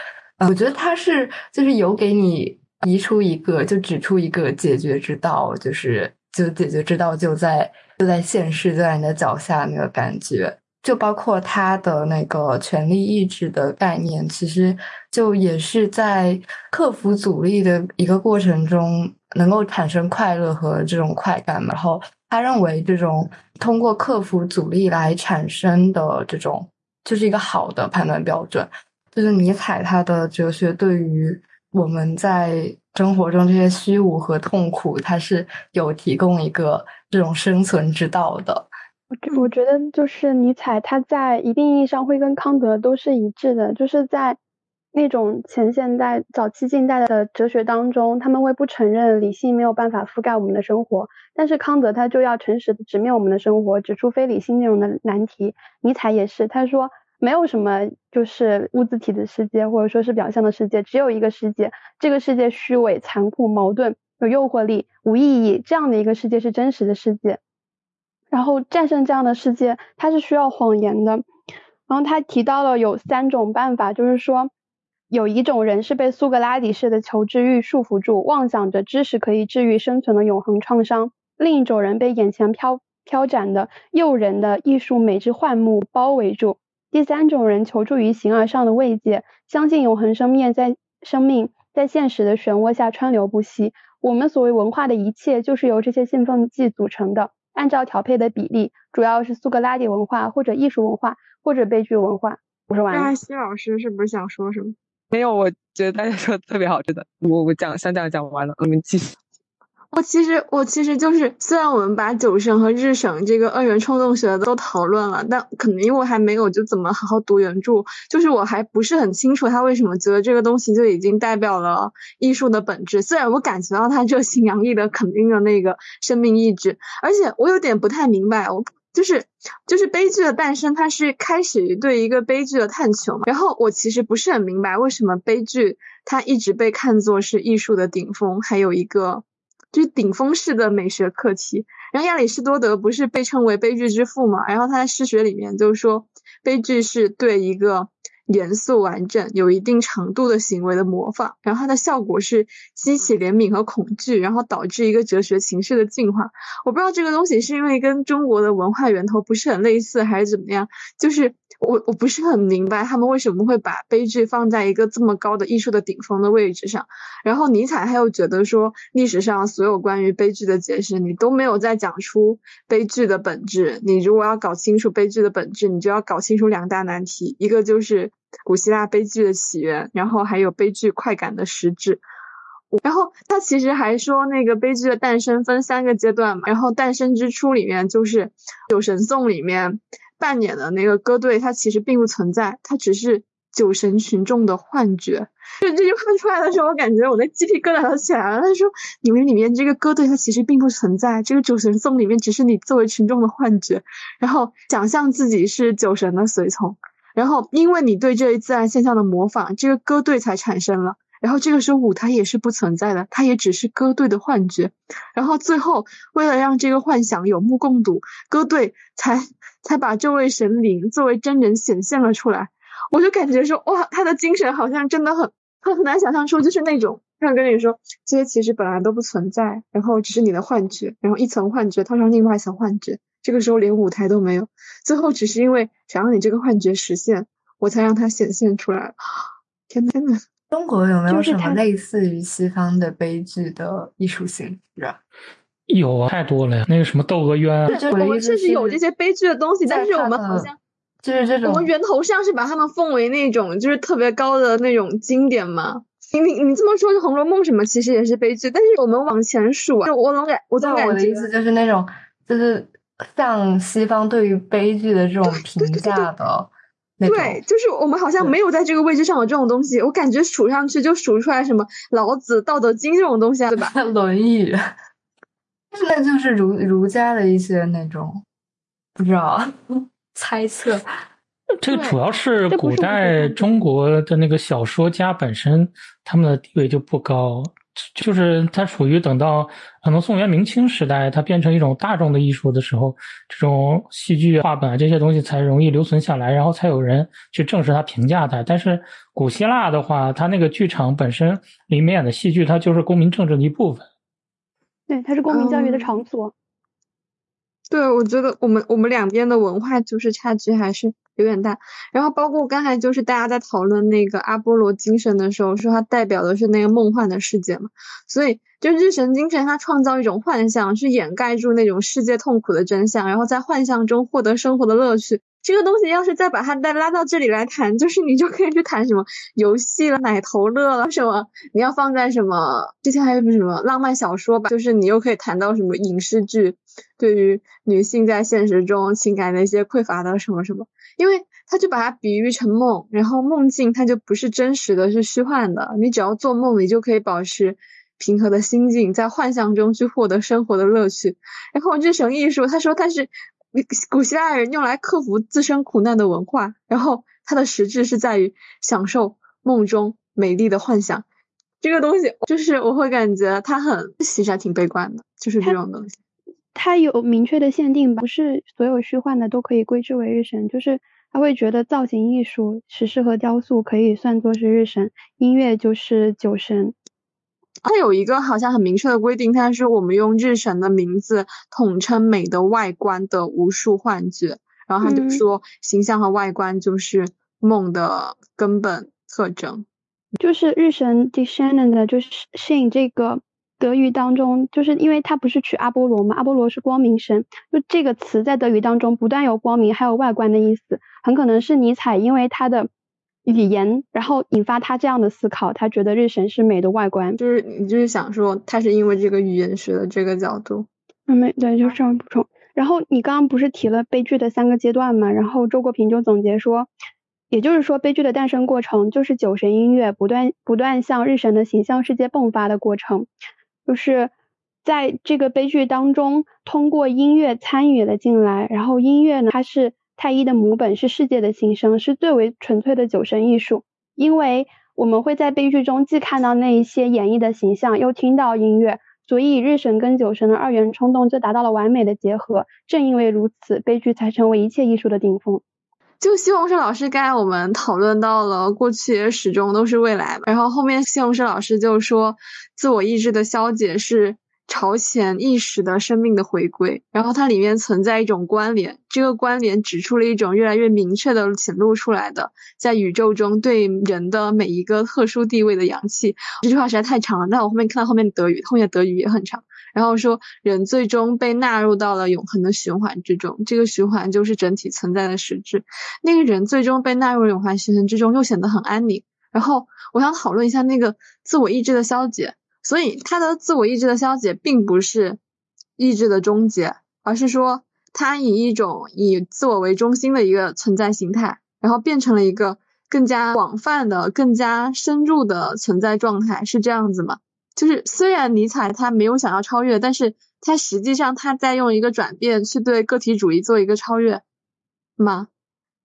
我觉得他是就是有给你移出一个，就指出一个解决之道，就是就解决之道就在就在现世，就在你的脚下那个感觉。就包括他的那个权力意志的概念，其实就也是在克服阻力的一个过程中，能够产生快乐和这种快感嘛。然后他认为，这种通过克服阻力来产生的这种，就是一个好的判断标准。就是尼采他的哲学对于我们在生活中这些虚无和痛苦，他是有提供一个这种生存之道的。我觉得就是尼采，他在一定意义上会跟康德都是一致的，就是在那种前现代、早期近代的哲学当中，他们会不承认理性没有办法覆盖我们的生活，但是康德他就要诚实的直面我们的生活，指出非理性内容的难题。尼采也是，他说没有什么就是物自体的世界，或者说是表象的世界，只有一个世界，这个世界虚伪、残酷、矛盾、有诱惑力、无意义，这样的一个世界是真实的世界。然后战胜这样的世界，它是需要谎言的。然后他提到了有三种办法，就是说。有一种人是被苏格拉底式的求知欲束缚住，妄想着知识可以治愈生存的永恒创伤；另一种人被眼前飘飘展的诱人的艺术美之幻幕包围住；第三种人求助于形而上的慰藉，相信永恒生命在生命在现实的漩涡下川流不息。我们所谓文化的一切，就是由这些兴奋剂组成的。按照调配的比例，主要是苏格拉底文化，或者艺术文化，或者悲剧文化。我说完了。西老师是不是想说什么？没有，我觉得大家说的特别好，真的。我我讲想讲讲完了，你们继续。我其实我其实就是，虽然我们把九神和日神这个二元冲动学都讨论了，但可能因为我还没有就怎么好好读原著，就是我还不是很清楚他为什么觉得这个东西就已经代表了艺术的本质。虽然我感觉到他热情洋溢的肯定的那个生命意志，而且我有点不太明白，我。就是就是悲剧的诞生，它是开始于对一个悲剧的探求嘛。然后我其实不是很明白，为什么悲剧它一直被看作是艺术的顶峰，还有一个就是顶峰式的美学课题。然后亚里士多德不是被称为悲剧之父嘛？然后他在诗学里面就是说，悲剧是对一个。严肃完整、有一定程度的行为的模仿，然后它的效果是激起怜悯和恐惧，然后导致一个哲学情绪的进化。我不知道这个东西是因为跟中国的文化源头不是很类似，还是怎么样，就是。我我不是很明白他们为什么会把悲剧放在一个这么高的艺术的顶峰的位置上，然后尼采他又觉得说历史上所有关于悲剧的解释你都没有在讲出悲剧的本质，你如果要搞清楚悲剧的本质，你就要搞清楚两大难题，一个就是古希腊悲剧的起源，然后还有悲剧快感的实质。然后他其实还说那个悲剧的诞生分三个阶段嘛，然后诞生之初里面就是《酒神颂》里面。扮演的那个歌队，它其实并不存在，它只是酒神群众的幻觉。就这句话出来的时候，我感觉我的鸡皮疙瘩都起来了。他说：“你们里面这个歌队，它其实并不存在，这个酒神颂里面只是你作为群众的幻觉，然后想象自己是酒神的随从，然后因为你对这一自然现象的模仿，这个歌队才产生了。然后这个时候舞台也是不存在的，它也只是歌队的幻觉。然后最后为了让这个幻想有目共睹，歌队才。”才把这位神灵作为真人显现了出来，我就感觉说，哇，他的精神好像真的很，他很难想象出就是那种，像跟你说，这些其实本来都不存在，然后只是你的幻觉，然后一层幻觉套上另外一层幻觉，这个时候连舞台都没有，最后只是因为想让你这个幻觉实现，我才让它显现出来。天呐，中国有没有什么类似于西方的悲剧的艺术形式啊？有啊，太多了呀！那个什么《窦娥冤》，我们确实有这些悲剧的东西，但是我们好像就是这种，我们源头上是把他们奉为那种就是特别高的那种经典嘛。你你你这么说，《红楼梦》什么其实也是悲剧，但是我们往前数啊，就我总感我总感觉，我的意思就是那种就是像西方对于悲剧的这种评价的，对，就是我们好像没有在这个位置上有这种东西，我感觉数上去就数出来什么老子、《道德经》这种东西啊，对吧？《论语》。那就是儒儒家的一些那种，不知道猜测。这个主要是古代中国的那个小说家本身，他们的地位就不高，就是它属于等到可能宋元明清时代，它变成一种大众的艺术的时候，这种戏剧画本这些东西才容易留存下来，然后才有人去正视它、评价它。但是古希腊的话，它那个剧场本身里面演的戏剧，它就是公民政治的一部分。对，它是公民教育的场所。对，我觉得我们我们两边的文化就是差距还是有点大。然后包括刚才就是大家在讨论那个阿波罗精神的时候，说它代表的是那个梦幻的世界嘛。所以就日神精神，它创造一种幻象，去掩盖住那种世界痛苦的真相，然后在幻象中获得生活的乐趣。这个东西要是再把它再拉到这里来谈，就是你就可以去谈什么游戏了、奶头乐了什么。你要放在什么？之前还有什么浪漫小说吧？就是你又可以谈到什么影视剧对于女性在现实中情感的一些匮乏的什么什么。因为他就把它比喻成梦，然后梦境它就不是真实的，是虚幻的。你只要做梦，你就可以保持平和的心境，在幻象中去获得生活的乐趣。然后日神艺术，他说它是古希腊人用来克服自身苦难的文化，然后它的实质是在于享受梦中美丽的幻想。这个东西就是我会感觉它很其实还挺悲观的，就是这种东西。它有明确的限定吧，不是所有虚幻的都可以归之为日神，就是他会觉得造型艺术、石狮和雕塑可以算作是日神，音乐就是酒神。它有一个好像很明确的规定，它是我们用日神的名字统称美的外观的无数幻觉，然后他就说形象和外观就是梦的根本特征，就是日神 descendant 就是 shin 这个。德语当中，就是因为它不是取阿波罗嘛，阿波罗是光明神，就这个词在德语当中不但有光明，还有外观的意思，很可能是尼采因为他的语言，然后引发他这样的思考，他觉得日神是美的外观，就是你就是想说他是因为这个语言学的这个角度，嗯，没对，就是这样补充。然后你刚刚不是提了悲剧的三个阶段嘛，然后周国平就总结说，也就是说悲剧的诞生过程就是酒神音乐不断不断向日神的形象世界迸发的过程。就是在这个悲剧当中，通过音乐参与了进来，然后音乐呢，它是太一的母本，是世界的新生，是最为纯粹的酒神艺术。因为我们会在悲剧中既看到那一些演绎的形象，又听到音乐，所以日神跟酒神的二元冲动就达到了完美的结合。正因为如此，悲剧才成为一切艺术的顶峰。就西红柿老师刚才我们讨论到了过去也始终都是未来，然后后面西红柿老师就说自我意志的消解是朝前意识的生命的回归，然后它里面存在一种关联，这个关联指出了一种越来越明确的显露出来的在宇宙中对人的每一个特殊地位的阳气。这句话实在太长了，但我后面看到后面德语，后面的德语也很长。然后说，人最终被纳入到了永恒的循环之中，这个循环就是整体存在的实质。那个人最终被纳入永恒循环之中，又显得很安宁。然后我想讨论一下那个自我意志的消解。所以他的自我意志的消解，并不是意志的终结，而是说他以一种以自我为中心的一个存在形态，然后变成了一个更加广泛的、更加深入的存在状态，是这样子吗？就是虽然尼采他没有想要超越，但是他实际上他在用一个转变去对个体主义做一个超越吗？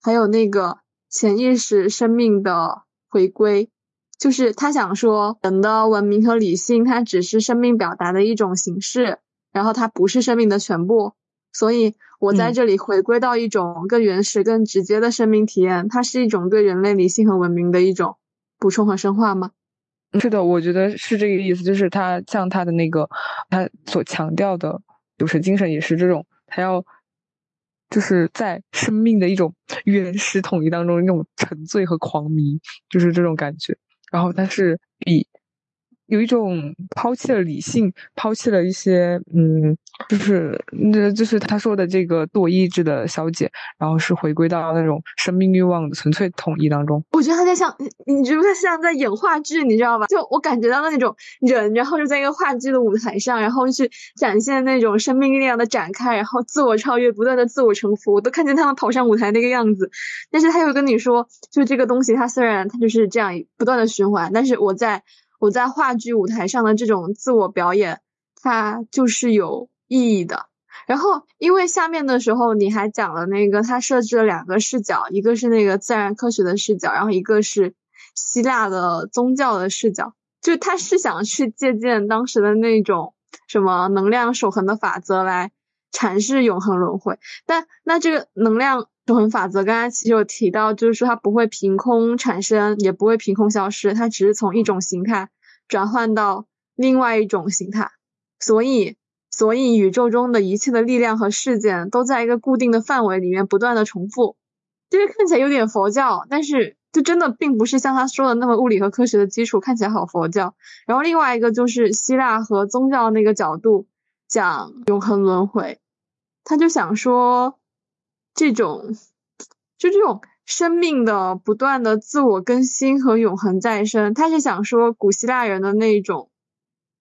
还有那个潜意识生命的回归，就是他想说人的文明和理性它只是生命表达的一种形式，然后它不是生命的全部，所以我在这里回归到一种更原始、更直接的生命体验，它是一种对人类理性和文明的一种补充和深化吗？是的，我觉得是这个意思，就是他像他的那个，他所强调的，就是精神也是这种，他要就是在生命的一种原始统一当中那种沉醉和狂迷，就是这种感觉。然后他是比。有一种抛弃了理性，抛弃了一些，嗯，就是那，就是他说的这个自我意志的消解，然后是回归到那种生命欲望的纯粹统一当中。我觉得他在像，你觉得他像在演话剧，你知道吧？就我感觉到的那种人，然后就在一个话剧的舞台上，然后去展现那种生命力量的展开，然后自我超越，不断的自我臣服，我都看见他们跑上舞台那个样子。但是他又跟你说，就这个东西，它虽然它就是这样不断的循环，但是我在。我在话剧舞台上的这种自我表演，它就是有意义的。然后，因为下面的时候你还讲了那个，他设置了两个视角，一个是那个自然科学的视角，然后一个是希腊的宗教的视角。就他是想去借鉴当时的那种什么能量守恒的法则来阐释永恒轮回。但那这个能量。守恒法则，刚才其实有提到，就是说它不会凭空产生，也不会凭空消失，它只是从一种形态转换到另外一种形态。所以，所以宇宙中的一切的力量和事件都在一个固定的范围里面不断的重复。这个看起来有点佛教，但是就真的并不是像他说的那么物理和科学的基础，看起来好佛教。然后另外一个就是希腊和宗教那个角度讲永恒轮回，他就想说。这种，就这种生命的不断的自我更新和永恒再生，他是想说古希腊人的那种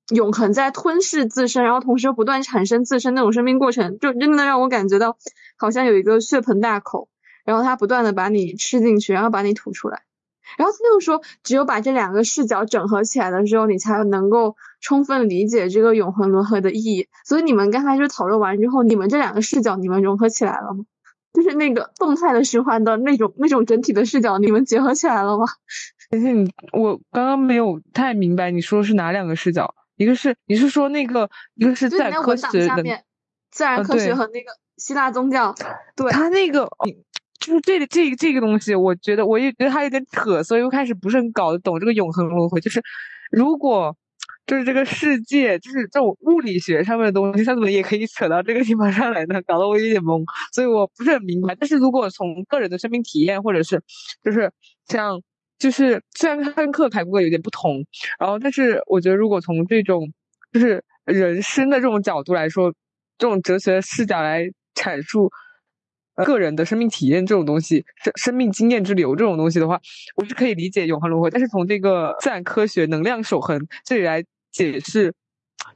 永恒在吞噬自身，然后同时又不断产生自身那种生命过程，就真的让我感觉到好像有一个血盆大口，然后它不断的把你吃进去，然后把你吐出来。然后他又说，只有把这两个视角整合起来的时候，你才能够充分理解这个永恒轮回的意义。所以你们刚才就讨论完之后，你们这两个视角你们融合起来了吗？就是那个动态的循环的那种那种整体的视角，你们结合起来了吗？而且你我刚刚没有太明白你说的是哪两个视角？一个是你是说那个，一个是自然科学的，自然科学和那个希腊宗教。对，他那个。就是这个这个这个东西，我觉得我也觉得他有点扯，所以我开始不是很搞得懂这个永恒轮回。就是如果就是这个世界，就是这种物理学上面的东西，它怎么也可以扯到这个地方上来呢？搞得我有点懵，所以我不是很明白。但是如果从个人的生命体验，或者是就是像就是虽然它跟克凯布有点不同，然后但是我觉得如果从这种就是人生的这种角度来说，这种哲学视角来阐述。个人的生命体验这种东西，生生命经验之流这种东西的话，我是可以理解永恒轮回。但是从这个自然科学能量守恒这里来解释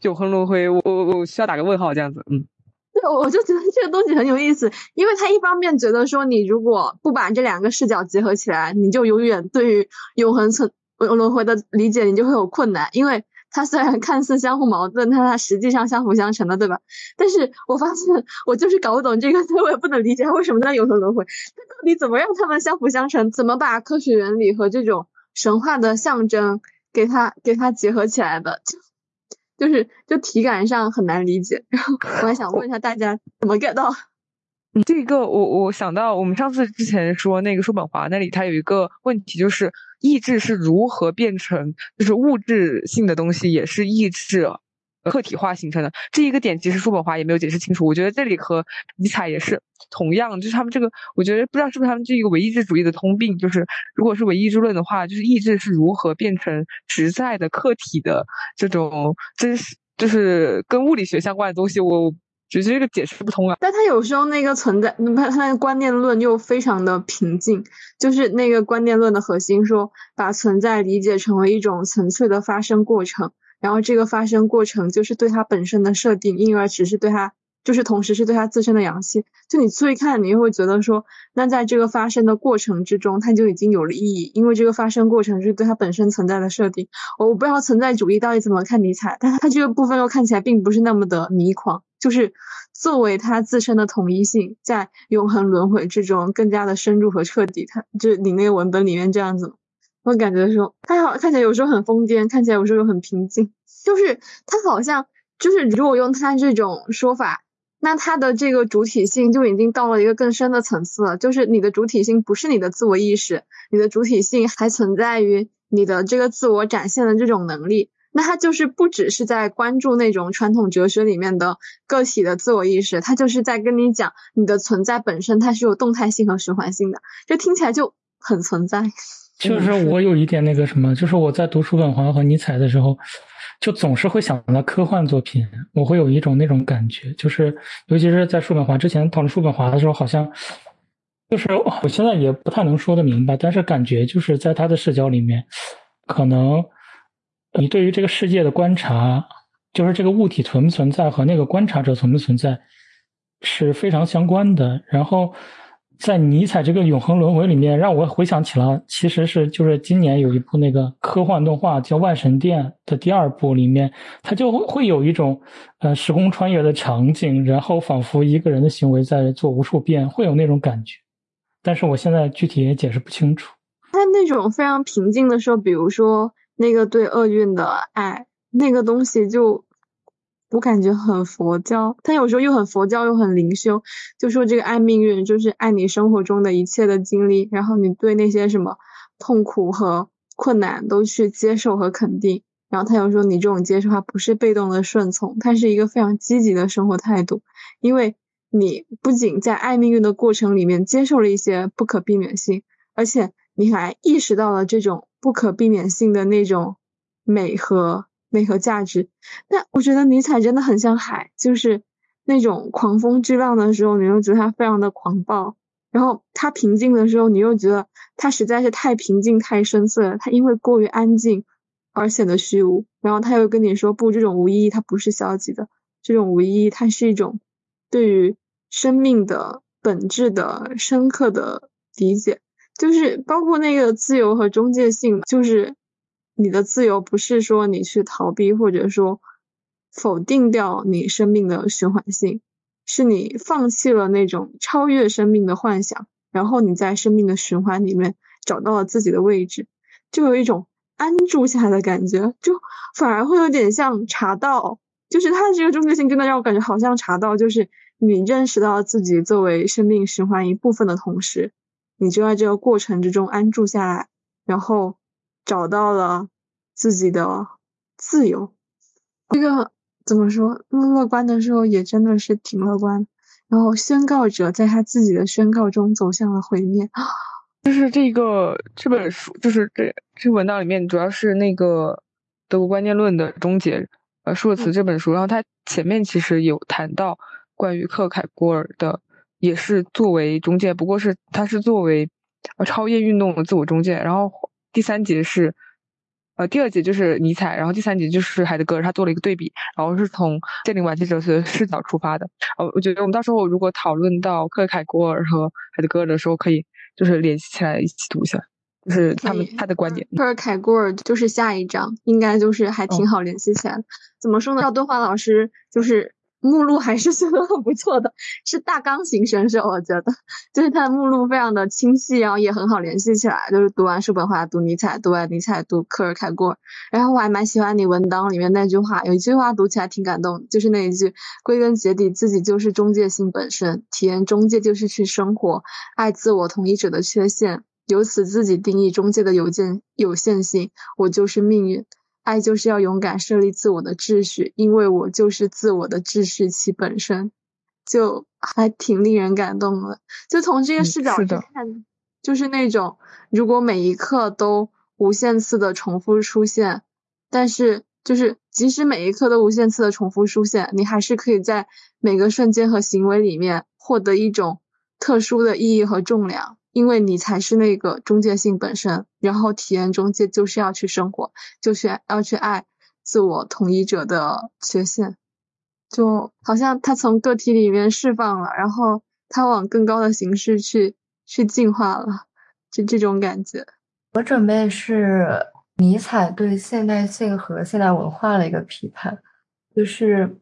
永恒轮回，我我我需要打个问号这样子。嗯，对，我就觉得这个东西很有意思，因为他一方面觉得说，你如果不把这两个视角结合起来，你就永远对于永恒存轮回的理解，你就会有困难，因为。它虽然看似相互矛盾，但它实际上相辅相成的，对吧？但是我发现我就是搞不懂这个，所以我也不能理解为什么叫永恒轮回。它到底怎么让它们相辅相成？怎么把科学原理和这种神话的象征给它给它结合起来的？就就是就体感上很难理解。然后我还想问一下大家怎么 get 到？这个我我想到我们上次之前说那个叔本华那里，他有一个问题就是。意志是如何变成就是物质性的东西，也是意志客体化形成的。这一个点其实叔本华也没有解释清楚。我觉得这里和尼采也是同样，就是他们这个，我觉得不知道是不是他们这一个唯意志主义的通病，就是如果是唯意志论的话，就是意志是如何变成实在的客体的这种真实，就是跟物理学相关的东西，我。只是这个解释不通啊，但他有时候那个存在，他他那个观念论又非常的平静，就是那个观念论的核心说，把存在理解成为一种纯粹的发生过程，然后这个发生过程就是对它本身的设定，因而只是对它，就是同时是对它自身的阳气。就你注意看，你又会觉得说，那在这个发生的过程之中，它就已经有了意义，因为这个发生过程是对它本身存在的设定。我我不知道存在主义到底怎么看尼采，但他这个部分又看起来并不是那么的迷狂。就是作为它自身的统一性，在永恒轮回之中更加的深入和彻底。它就你那个文本里面这样子，我感觉说它好看起来有时候很疯癫，看起来有时候又很平静。就是它好像就是如果用它这种说法，那它的这个主体性就已经到了一个更深的层次了。就是你的主体性不是你的自我意识，你的主体性还存在于你的这个自我展现的这种能力。那他就是不只是在关注那种传统哲学里面的个体的自我意识，他就是在跟你讲你的存在本身它是有动态性和循环性的，这听起来就很存在。就是我有一点那个什么，就是我在读叔本华和尼采的时候，就总是会想到科幻作品，我会有一种那种感觉，就是尤其是在叔本华之前讨论叔本华的时候，好像就是我现在也不太能说得明白，但是感觉就是在他的视角里面，可能。你对于这个世界的观察，就是这个物体存不存在和那个观察者存不存在是非常相关的。然后，在尼采这个永恒轮回里面，让我回想起了，其实是就是今年有一部那个科幻动画叫《万神殿》的第二部里面，它就会会有一种呃时空穿越的场景，然后仿佛一个人的行为在做无数遍，会有那种感觉。但是我现在具体也解释不清楚。在那种非常平静的时候，比如说。那个对厄运的爱，那个东西就我感觉很佛教，他有时候又很佛教又很灵修，就说这个爱命运就是爱你生活中的一切的经历，然后你对那些什么痛苦和困难都去接受和肯定，然后他又说你这种接受它不是被动的顺从，它是一个非常积极的生活态度，因为你不仅在爱命运的过程里面接受了一些不可避免性，而且你还意识到了这种。不可避免性的那种美和美和价值，但我觉得尼采真的很像海，就是那种狂风巨浪的时候，你又觉得它非常的狂暴；然后它平静的时候，你又觉得它实在是太平静、太深邃了。它因为过于安静而显得虚无。然后他又跟你说：“不，这种无意义它不是消极的，这种无意义它是一种对于生命的本质的深刻的理解，就是包括那个自由和中介性，就是你的自由不是说你去逃避或者说否定掉你生命的循环性，是你放弃了那种超越生命的幻想，然后你在生命的循环里面找到了自己的位置，就有一种安住下来的感觉，就反而会有点像茶道，就是它的这个中介性真的让我感觉好像茶道，就是。你认识到自己作为生命循环一部分的同时，你就在这个过程之中安住下来，然后找到了自己的自由。这个怎么说？乐观的时候也真的是挺乐观。然后宣告者在他自己的宣告中走向了毁灭。就是这个这本书，就是这这文档里面主要是那个德国观念论的终结，呃，舒尔茨这本书。然后他前面其实有谈到。关于克凯郭尔的，也是作为中介，不过是他是作为呃超越运动的自我中介。然后第三节是，呃第二节就是尼采，然后第三节就是海德格尔，他做了一个对比，然后是从建立晚期哲学的视角出发的。呃，我觉得我们到时候如果讨论到克凯郭尔和海德格尔的时候，可以就是联系起来一起读一下，就是他们他的观点。克尔凯郭尔就是下一章，应该就是还挺好联系起来的。怎么说呢？赵敦华老师就是。目录还是写的很不错的，是大纲型选手，我觉得就是他的目录非常的清晰，然后也很好联系起来。就是读完叔本华，读尼采，读完尼采，读克尔凯郭尔。然后我还蛮喜欢你文档里面那句话，有一句话读起来挺感动，就是那一句：归根结底，自己就是中介性本身，体验中介就是去生活，爱自我同一者的缺陷，由此自己定义中介的有限有限性，我就是命运。爱就是要勇敢设立自我的秩序，因为我就是自我的秩序其本身，就还挺令人感动的。就从这个视角去看，就是那种如果每一刻都无限次的重复出现，但是就是即使每一刻都无限次的重复出现，你还是可以在每个瞬间和行为里面获得一种特殊的意义和重量。因为你才是那个中介性本身，然后体验中介就是要去生活，就是要去爱自我统一者的缺陷，就好像他从个体里面释放了，然后他往更高的形式去去进化了，就这种感觉。我准备是尼采对现代性和现代文化的一个批判，就是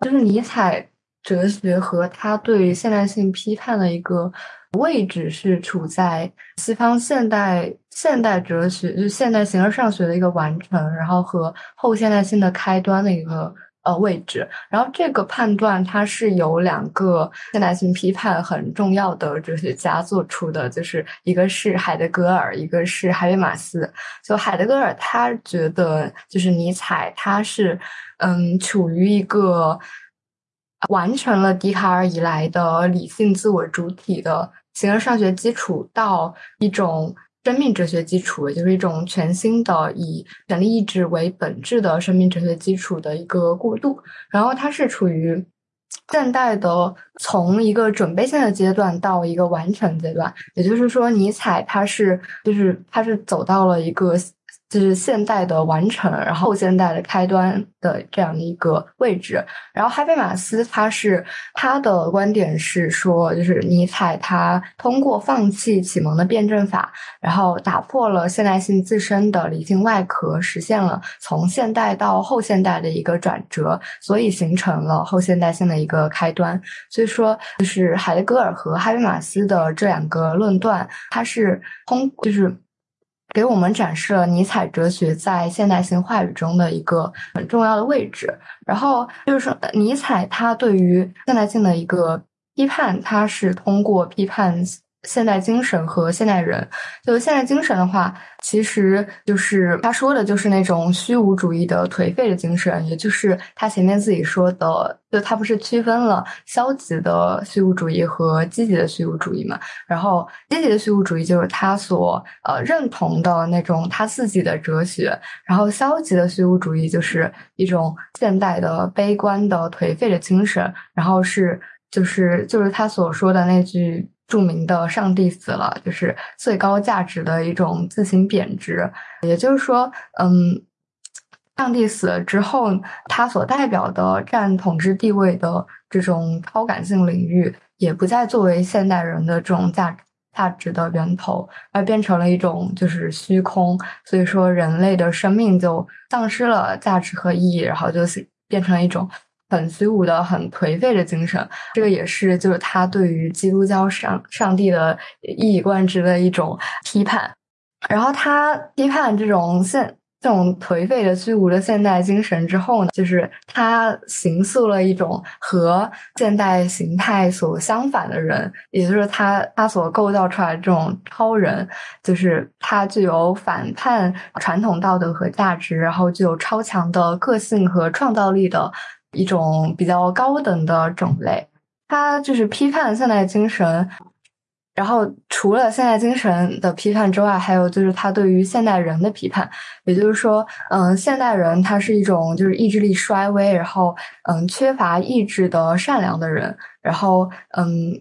就是尼采哲学和他对现代性批判的一个。位置是处在西方现代现代哲学，就是现代形而上学的一个完成，然后和后现代性的开端的一个呃位置。然后这个判断它是由两个现代性批判很重要的哲学家做出的，就是一个是海德格尔，一个是海贝马斯。就海德格尔他觉得，就是尼采他是嗯处于一个完成了笛卡尔以来的理性自我主体的。形而上学基础到一种生命哲学基础，也就是一种全新的以权力意志为本质的生命哲学基础的一个过渡。然后它是处于现代的从一个准备性的阶段到一个完成阶段，也就是说，尼采他是就是他是走到了一个。就是现代的完成，然后现代的开端的这样的一个位置。然后哈贝马斯他是他的观点是说，就是尼采他通过放弃启蒙的辩证法，然后打破了现代性自身的理性外壳，实现了从现代到后现代的一个转折，所以形成了后现代性的一个开端。所以说，就是海德格尔和哈贝马斯的这两个论断，它是通就是。给我们展示了尼采哲学在现代性话语中的一个很重要的位置。然后就是说，尼采他对于现代性的一个批判，他是通过批判。现代精神和现代人，就现代精神的话，其实就是他说的，就是那种虚无主义的颓废的精神，也就是他前面自己说的，就他不是区分了消极的虚无主义和积极的虚无主义嘛？然后积极的虚无主义就是他所呃认同的那种他自己的哲学，然后消极的虚无主义就是一种现代的悲观的颓废的精神，然后是就是就是他所说的那句。著名的“上帝死了”就是最高价值的一种自行贬值，也就是说，嗯，上帝死了之后，他所代表的占统治地位的这种超感性领域，也不再作为现代人的这种价值。价值的源头，而变成了一种就是虚空，所以说人类的生命就丧失了价值和意义，然后就是变成了一种很虚无的、很颓废的精神。这个也是就是他对于基督教上上帝的一以贯之的一种批判，然后他批判这种现。这种颓废的、虚无的现代精神之后呢，就是他形塑了一种和现代形态所相反的人，也就是他他所构造出来的这种超人，就是他具有反叛传统道德和价值，然后具有超强的个性和创造力的一种比较高等的种类。他就是批判现代精神。然后，除了现代精神的批判之外，还有就是他对于现代人的批判。也就是说，嗯，现代人他是一种就是意志力衰微，然后嗯缺乏意志的善良的人。然后嗯，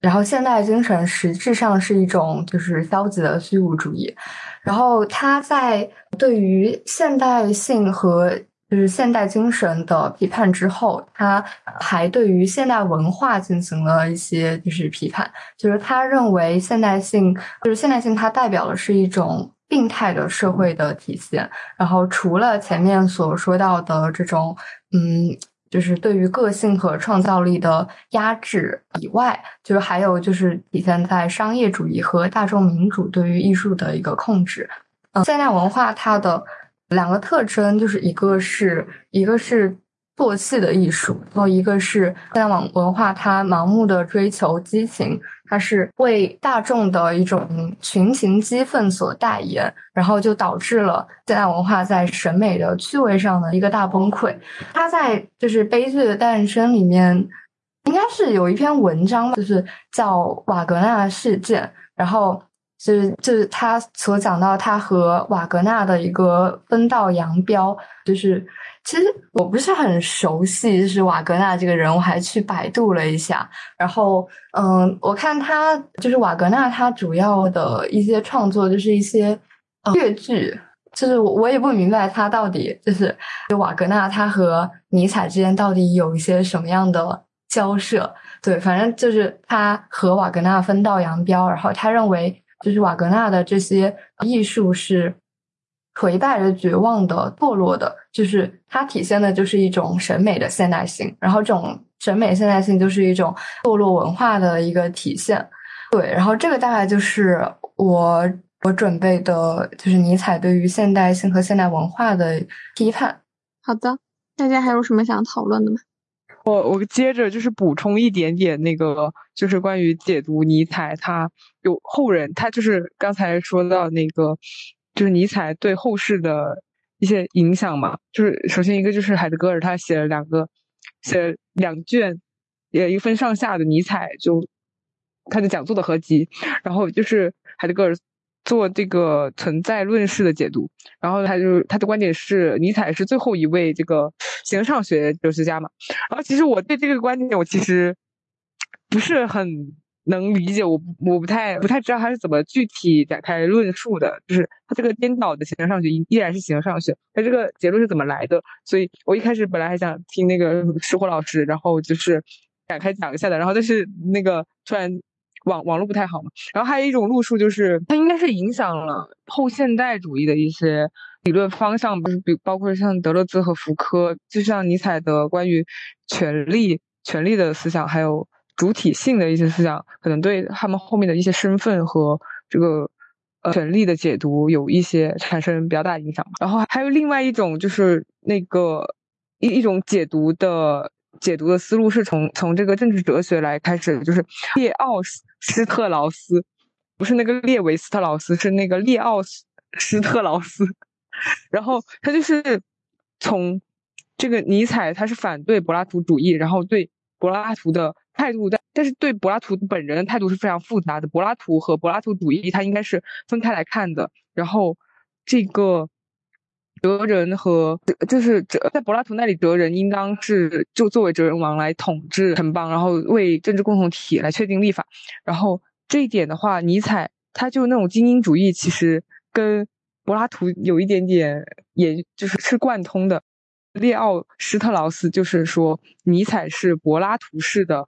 然后现代精神实质上是一种就是消极的虚无主义。然后他在对于现代性和就是现代精神的批判之后，他还对于现代文化进行了一些就是批判，就是他认为现代性就是现代性，它代表的是一种病态的社会的体现。然后除了前面所说到的这种，嗯，就是对于个性和创造力的压制以外，就是还有就是体现在商业主义和大众民主对于艺术的一个控制。嗯，现代文化它的。两个特征就是一个是一个是做戏的艺术，然后一个是现代网文化，它盲目的追求激情，它是为大众的一种群情激愤所代言，然后就导致了现代文化在审美的趣味上的一个大崩溃。他在就是《悲剧的诞生》里面，应该是有一篇文章，就是叫瓦格纳事件，然后。就是就是他所讲到他和瓦格纳的一个分道扬镳，就是其实我不是很熟悉，就是瓦格纳这个人，我还去百度了一下，然后嗯，我看他就是瓦格纳，他主要的一些创作就是一些越剧，就是我我也不明白他到底就是就瓦格纳他和尼采之间到底有一些什么样的交涉，对，反正就是他和瓦格纳分道扬镳，然后他认为。就是瓦格纳的这些艺术是颓败的、绝望的、堕落的，就是它体现的就是一种审美的现代性，然后这种审美现代性就是一种堕落文化的一个体现。对，然后这个大概就是我我准备的，就是尼采对于现代性和现代文化的批判。好的，大家还有什么想讨论的吗？我我接着就是补充一点点那个，就是关于解读尼采，他有后人，他就是刚才说到那个，就是尼采对后世的一些影响嘛。就是首先一个就是海德格尔，他写了两个，写了两卷，也一分上下的尼采就他的讲座的合集，然后就是海德格尔。做这个存在论式的解读，然后他就他的观点是尼采是最后一位这个形上学哲学家嘛。然后其实我对这个观点我其实不是很能理解，我我不太不太知道他是怎么具体展开论述的。就是他这个颠倒的形上学依然是形上学，他这个结论是怎么来的？所以我一开始本来还想听那个石火老师，然后就是展开讲一下的，然后但是那个突然。网网络不太好嘛，然后还有一种路数，就是它应该是影响了后现代主义的一些理论方向，不是比包括像德勒兹和福柯，就像尼采的关于权力、权力的思想，还有主体性的一些思想，可能对他们后面的一些身份和这个呃权力的解读有一些产生比较大影响。然后还有另外一种，就是那个一一种解读的。解读的思路是从从这个政治哲学来开始，就是列奥斯施特劳斯，不是那个列维斯特劳斯，是那个列奥斯施特劳斯。然后他就是从这个尼采，他是反对柏拉图主义，然后对柏拉图的态度，但但是对柏拉图本人的态度是非常复杂的。柏拉图和柏拉图主义，他应该是分开来看的。然后这个。哲人和就是哲，在柏拉图那里，哲人应当是就作为哲人王来统治城邦，然后为政治共同体来确定立法。然后这一点的话，尼采他就那种精英主义，其实跟柏拉图有一点点，也就是是贯通的。列奥施特劳斯就是说，尼采是柏拉图式的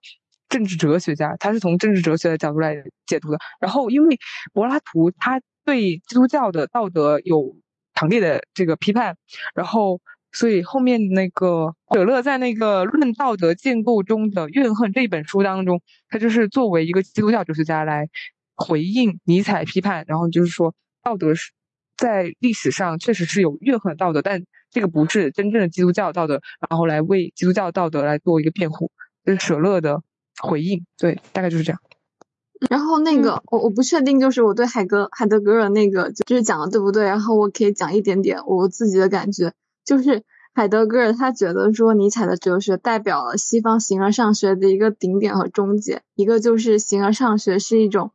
政治哲学家，他是从政治哲学的角度来解读的。然后，因为柏拉图他对基督教的道德有强烈的这个批判，然后。所以后面那个舍勒在那个《论道德建构中的怨恨》这一本书当中，他就是作为一个基督教哲学家来回应尼采批判，然后就是说道德是在历史上确实是有怨恨的道德，但这个不是真正的基督教道德，然后来为基督教道德来做一个辩护，这是舍勒的回应。对，大概就是这样。然后那个我我不确定，就是我对海格海德格尔那个就是讲的对不对？然后我可以讲一点点我自己的感觉。就是海德格尔，他觉得说尼采的哲学代表了西方形而上学的一个顶点和终结。一个就是形而上学是一种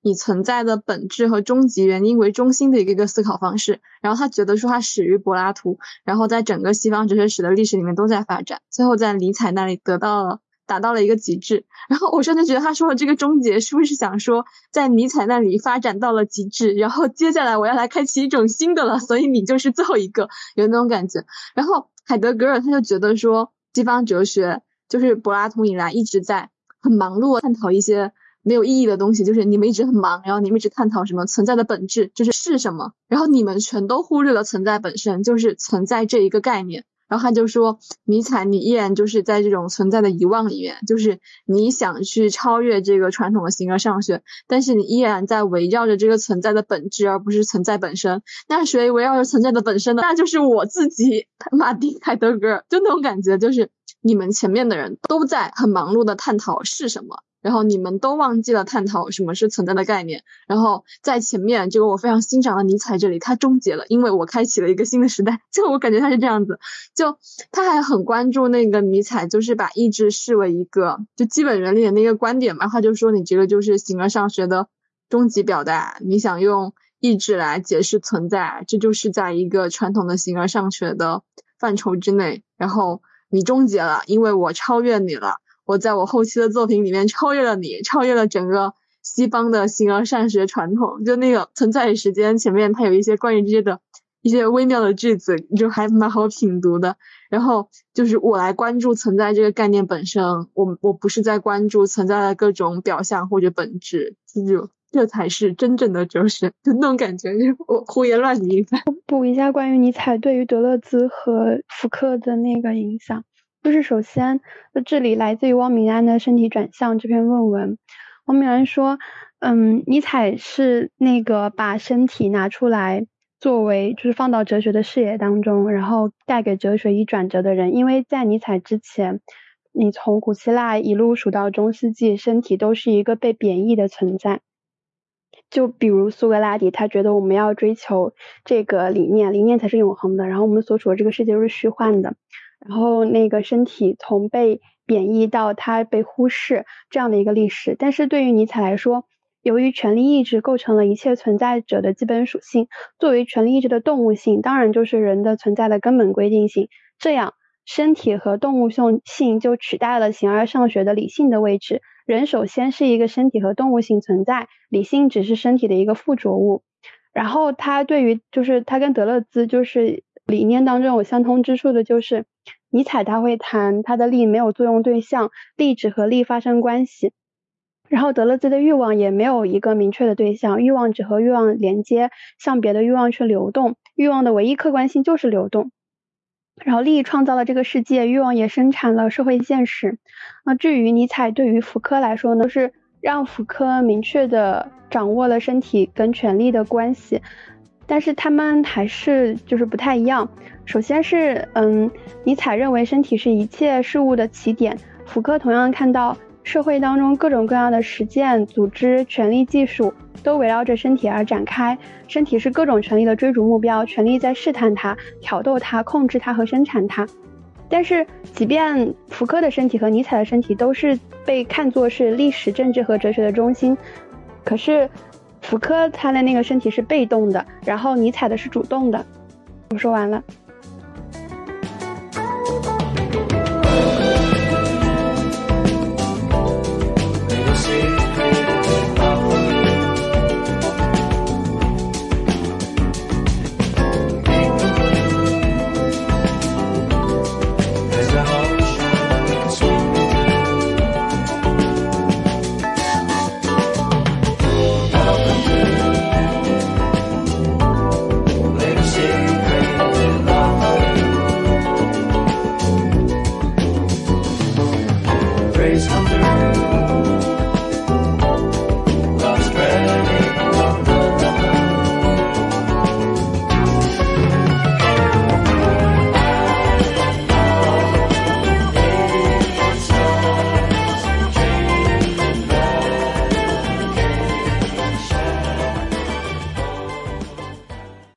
以存在的本质和终极原因为中心的一个一个思考方式。然后他觉得说，它始于柏拉图，然后在整个西方哲学史的历史里面都在发展，最后在尼采那里得到了。达到了一个极致，然后我甚至觉得他说的这个终结是不是想说，在尼采那里发展到了极致，然后接下来我要来开启一种新的了，所以你就是最后一个，有那种感觉。然后海德格尔他就觉得说，西方哲学就是柏拉图以来一直在很忙碌探讨一些没有意义的东西，就是你们一直很忙，然后你们一直探讨什么存在的本质，就是是什么，然后你们全都忽略了存在本身，就是存在这一个概念。然后他就说，迷彩，你依然就是在这种存在的遗忘里面，就是你想去超越这个传统的形而上学，但是你依然在围绕着这个存在的本质，而不是存在本身。那谁围绕着存在的本身呢？那就是我自己，马丁·海德格尔，就那种感觉，就是你们前面的人都在很忙碌的探讨是什么。然后你们都忘记了探讨什么是存在的概念。然后在前面，这个我非常欣赏的尼采这里，他终结了，因为我开启了一个新的时代。就我感觉他是这样子，就他还很关注那个尼采，就是把意志视为一个就基本原理的那个观点嘛。他就说你这个就是形而上学的终极表达，你想用意志来解释存在，这就是在一个传统的形而上学的范畴之内。然后你终结了，因为我超越你了。我在我后期的作品里面超越了你，超越了整个西方的形而上学传统。就那个存在与时间前面，它有一些关于这些的一些微妙的句子，就还蛮好品读的。然后就是我来关注存在这个概念本身，我我不是在关注存在的各种表象或者本质，就这才是真正的哲学，就那种感觉。就我胡言乱语一番。补一下关于尼采对于德勒兹和福克的那个影响。就是首先，那这里来自于汪明安的《身体转向》这篇论文。汪明安说，嗯，尼采是那个把身体拿出来作为，就是放到哲学的视野当中，然后带给哲学以转折的人。因为在尼采之前，你从古希腊一路数到中世纪，身体都是一个被贬义的存在。就比如苏格拉底，他觉得我们要追求这个理念，理念才是永恒的，然后我们所处的这个世界都是虚幻的。然后那个身体从被贬义到它被忽视这样的一个历史，但是对于尼采来说，由于权力意志构成了一切存在者的基本属性，作为权力意志的动物性，当然就是人的存在的根本规定性。这样，身体和动物性性就取代了形而上学的理性的位置。人首先是一个身体和动物性存在，理性只是身体的一个附着物。然后他对于就是他跟德勒兹就是。理念当中有相通之处的就是，尼采他会谈他的力没有作用对象，力只和力发生关系。然后德勒兹的欲望也没有一个明确的对象，欲望只和欲望连接，向别的欲望去流动。欲望的唯一客观性就是流动。然后力创造了这个世界，欲望也生产了社会现实。那至于尼采对于福柯来说呢，就是让福柯明确的掌握了身体跟权力的关系。但是他们还是就是不太一样。首先是，嗯，尼采认为身体是一切事物的起点，福柯同样看到社会当中各种各样的实践、组织、权力、技术都围绕着身体而展开，身体是各种权力的追逐目标，权力在试探它、挑逗它、控制它和生产它。但是，即便福柯的身体和尼采的身体都是被看作是历史、政治和哲学的中心，可是。福柯他的那个身体是被动的，然后尼采的是主动的。我说完了。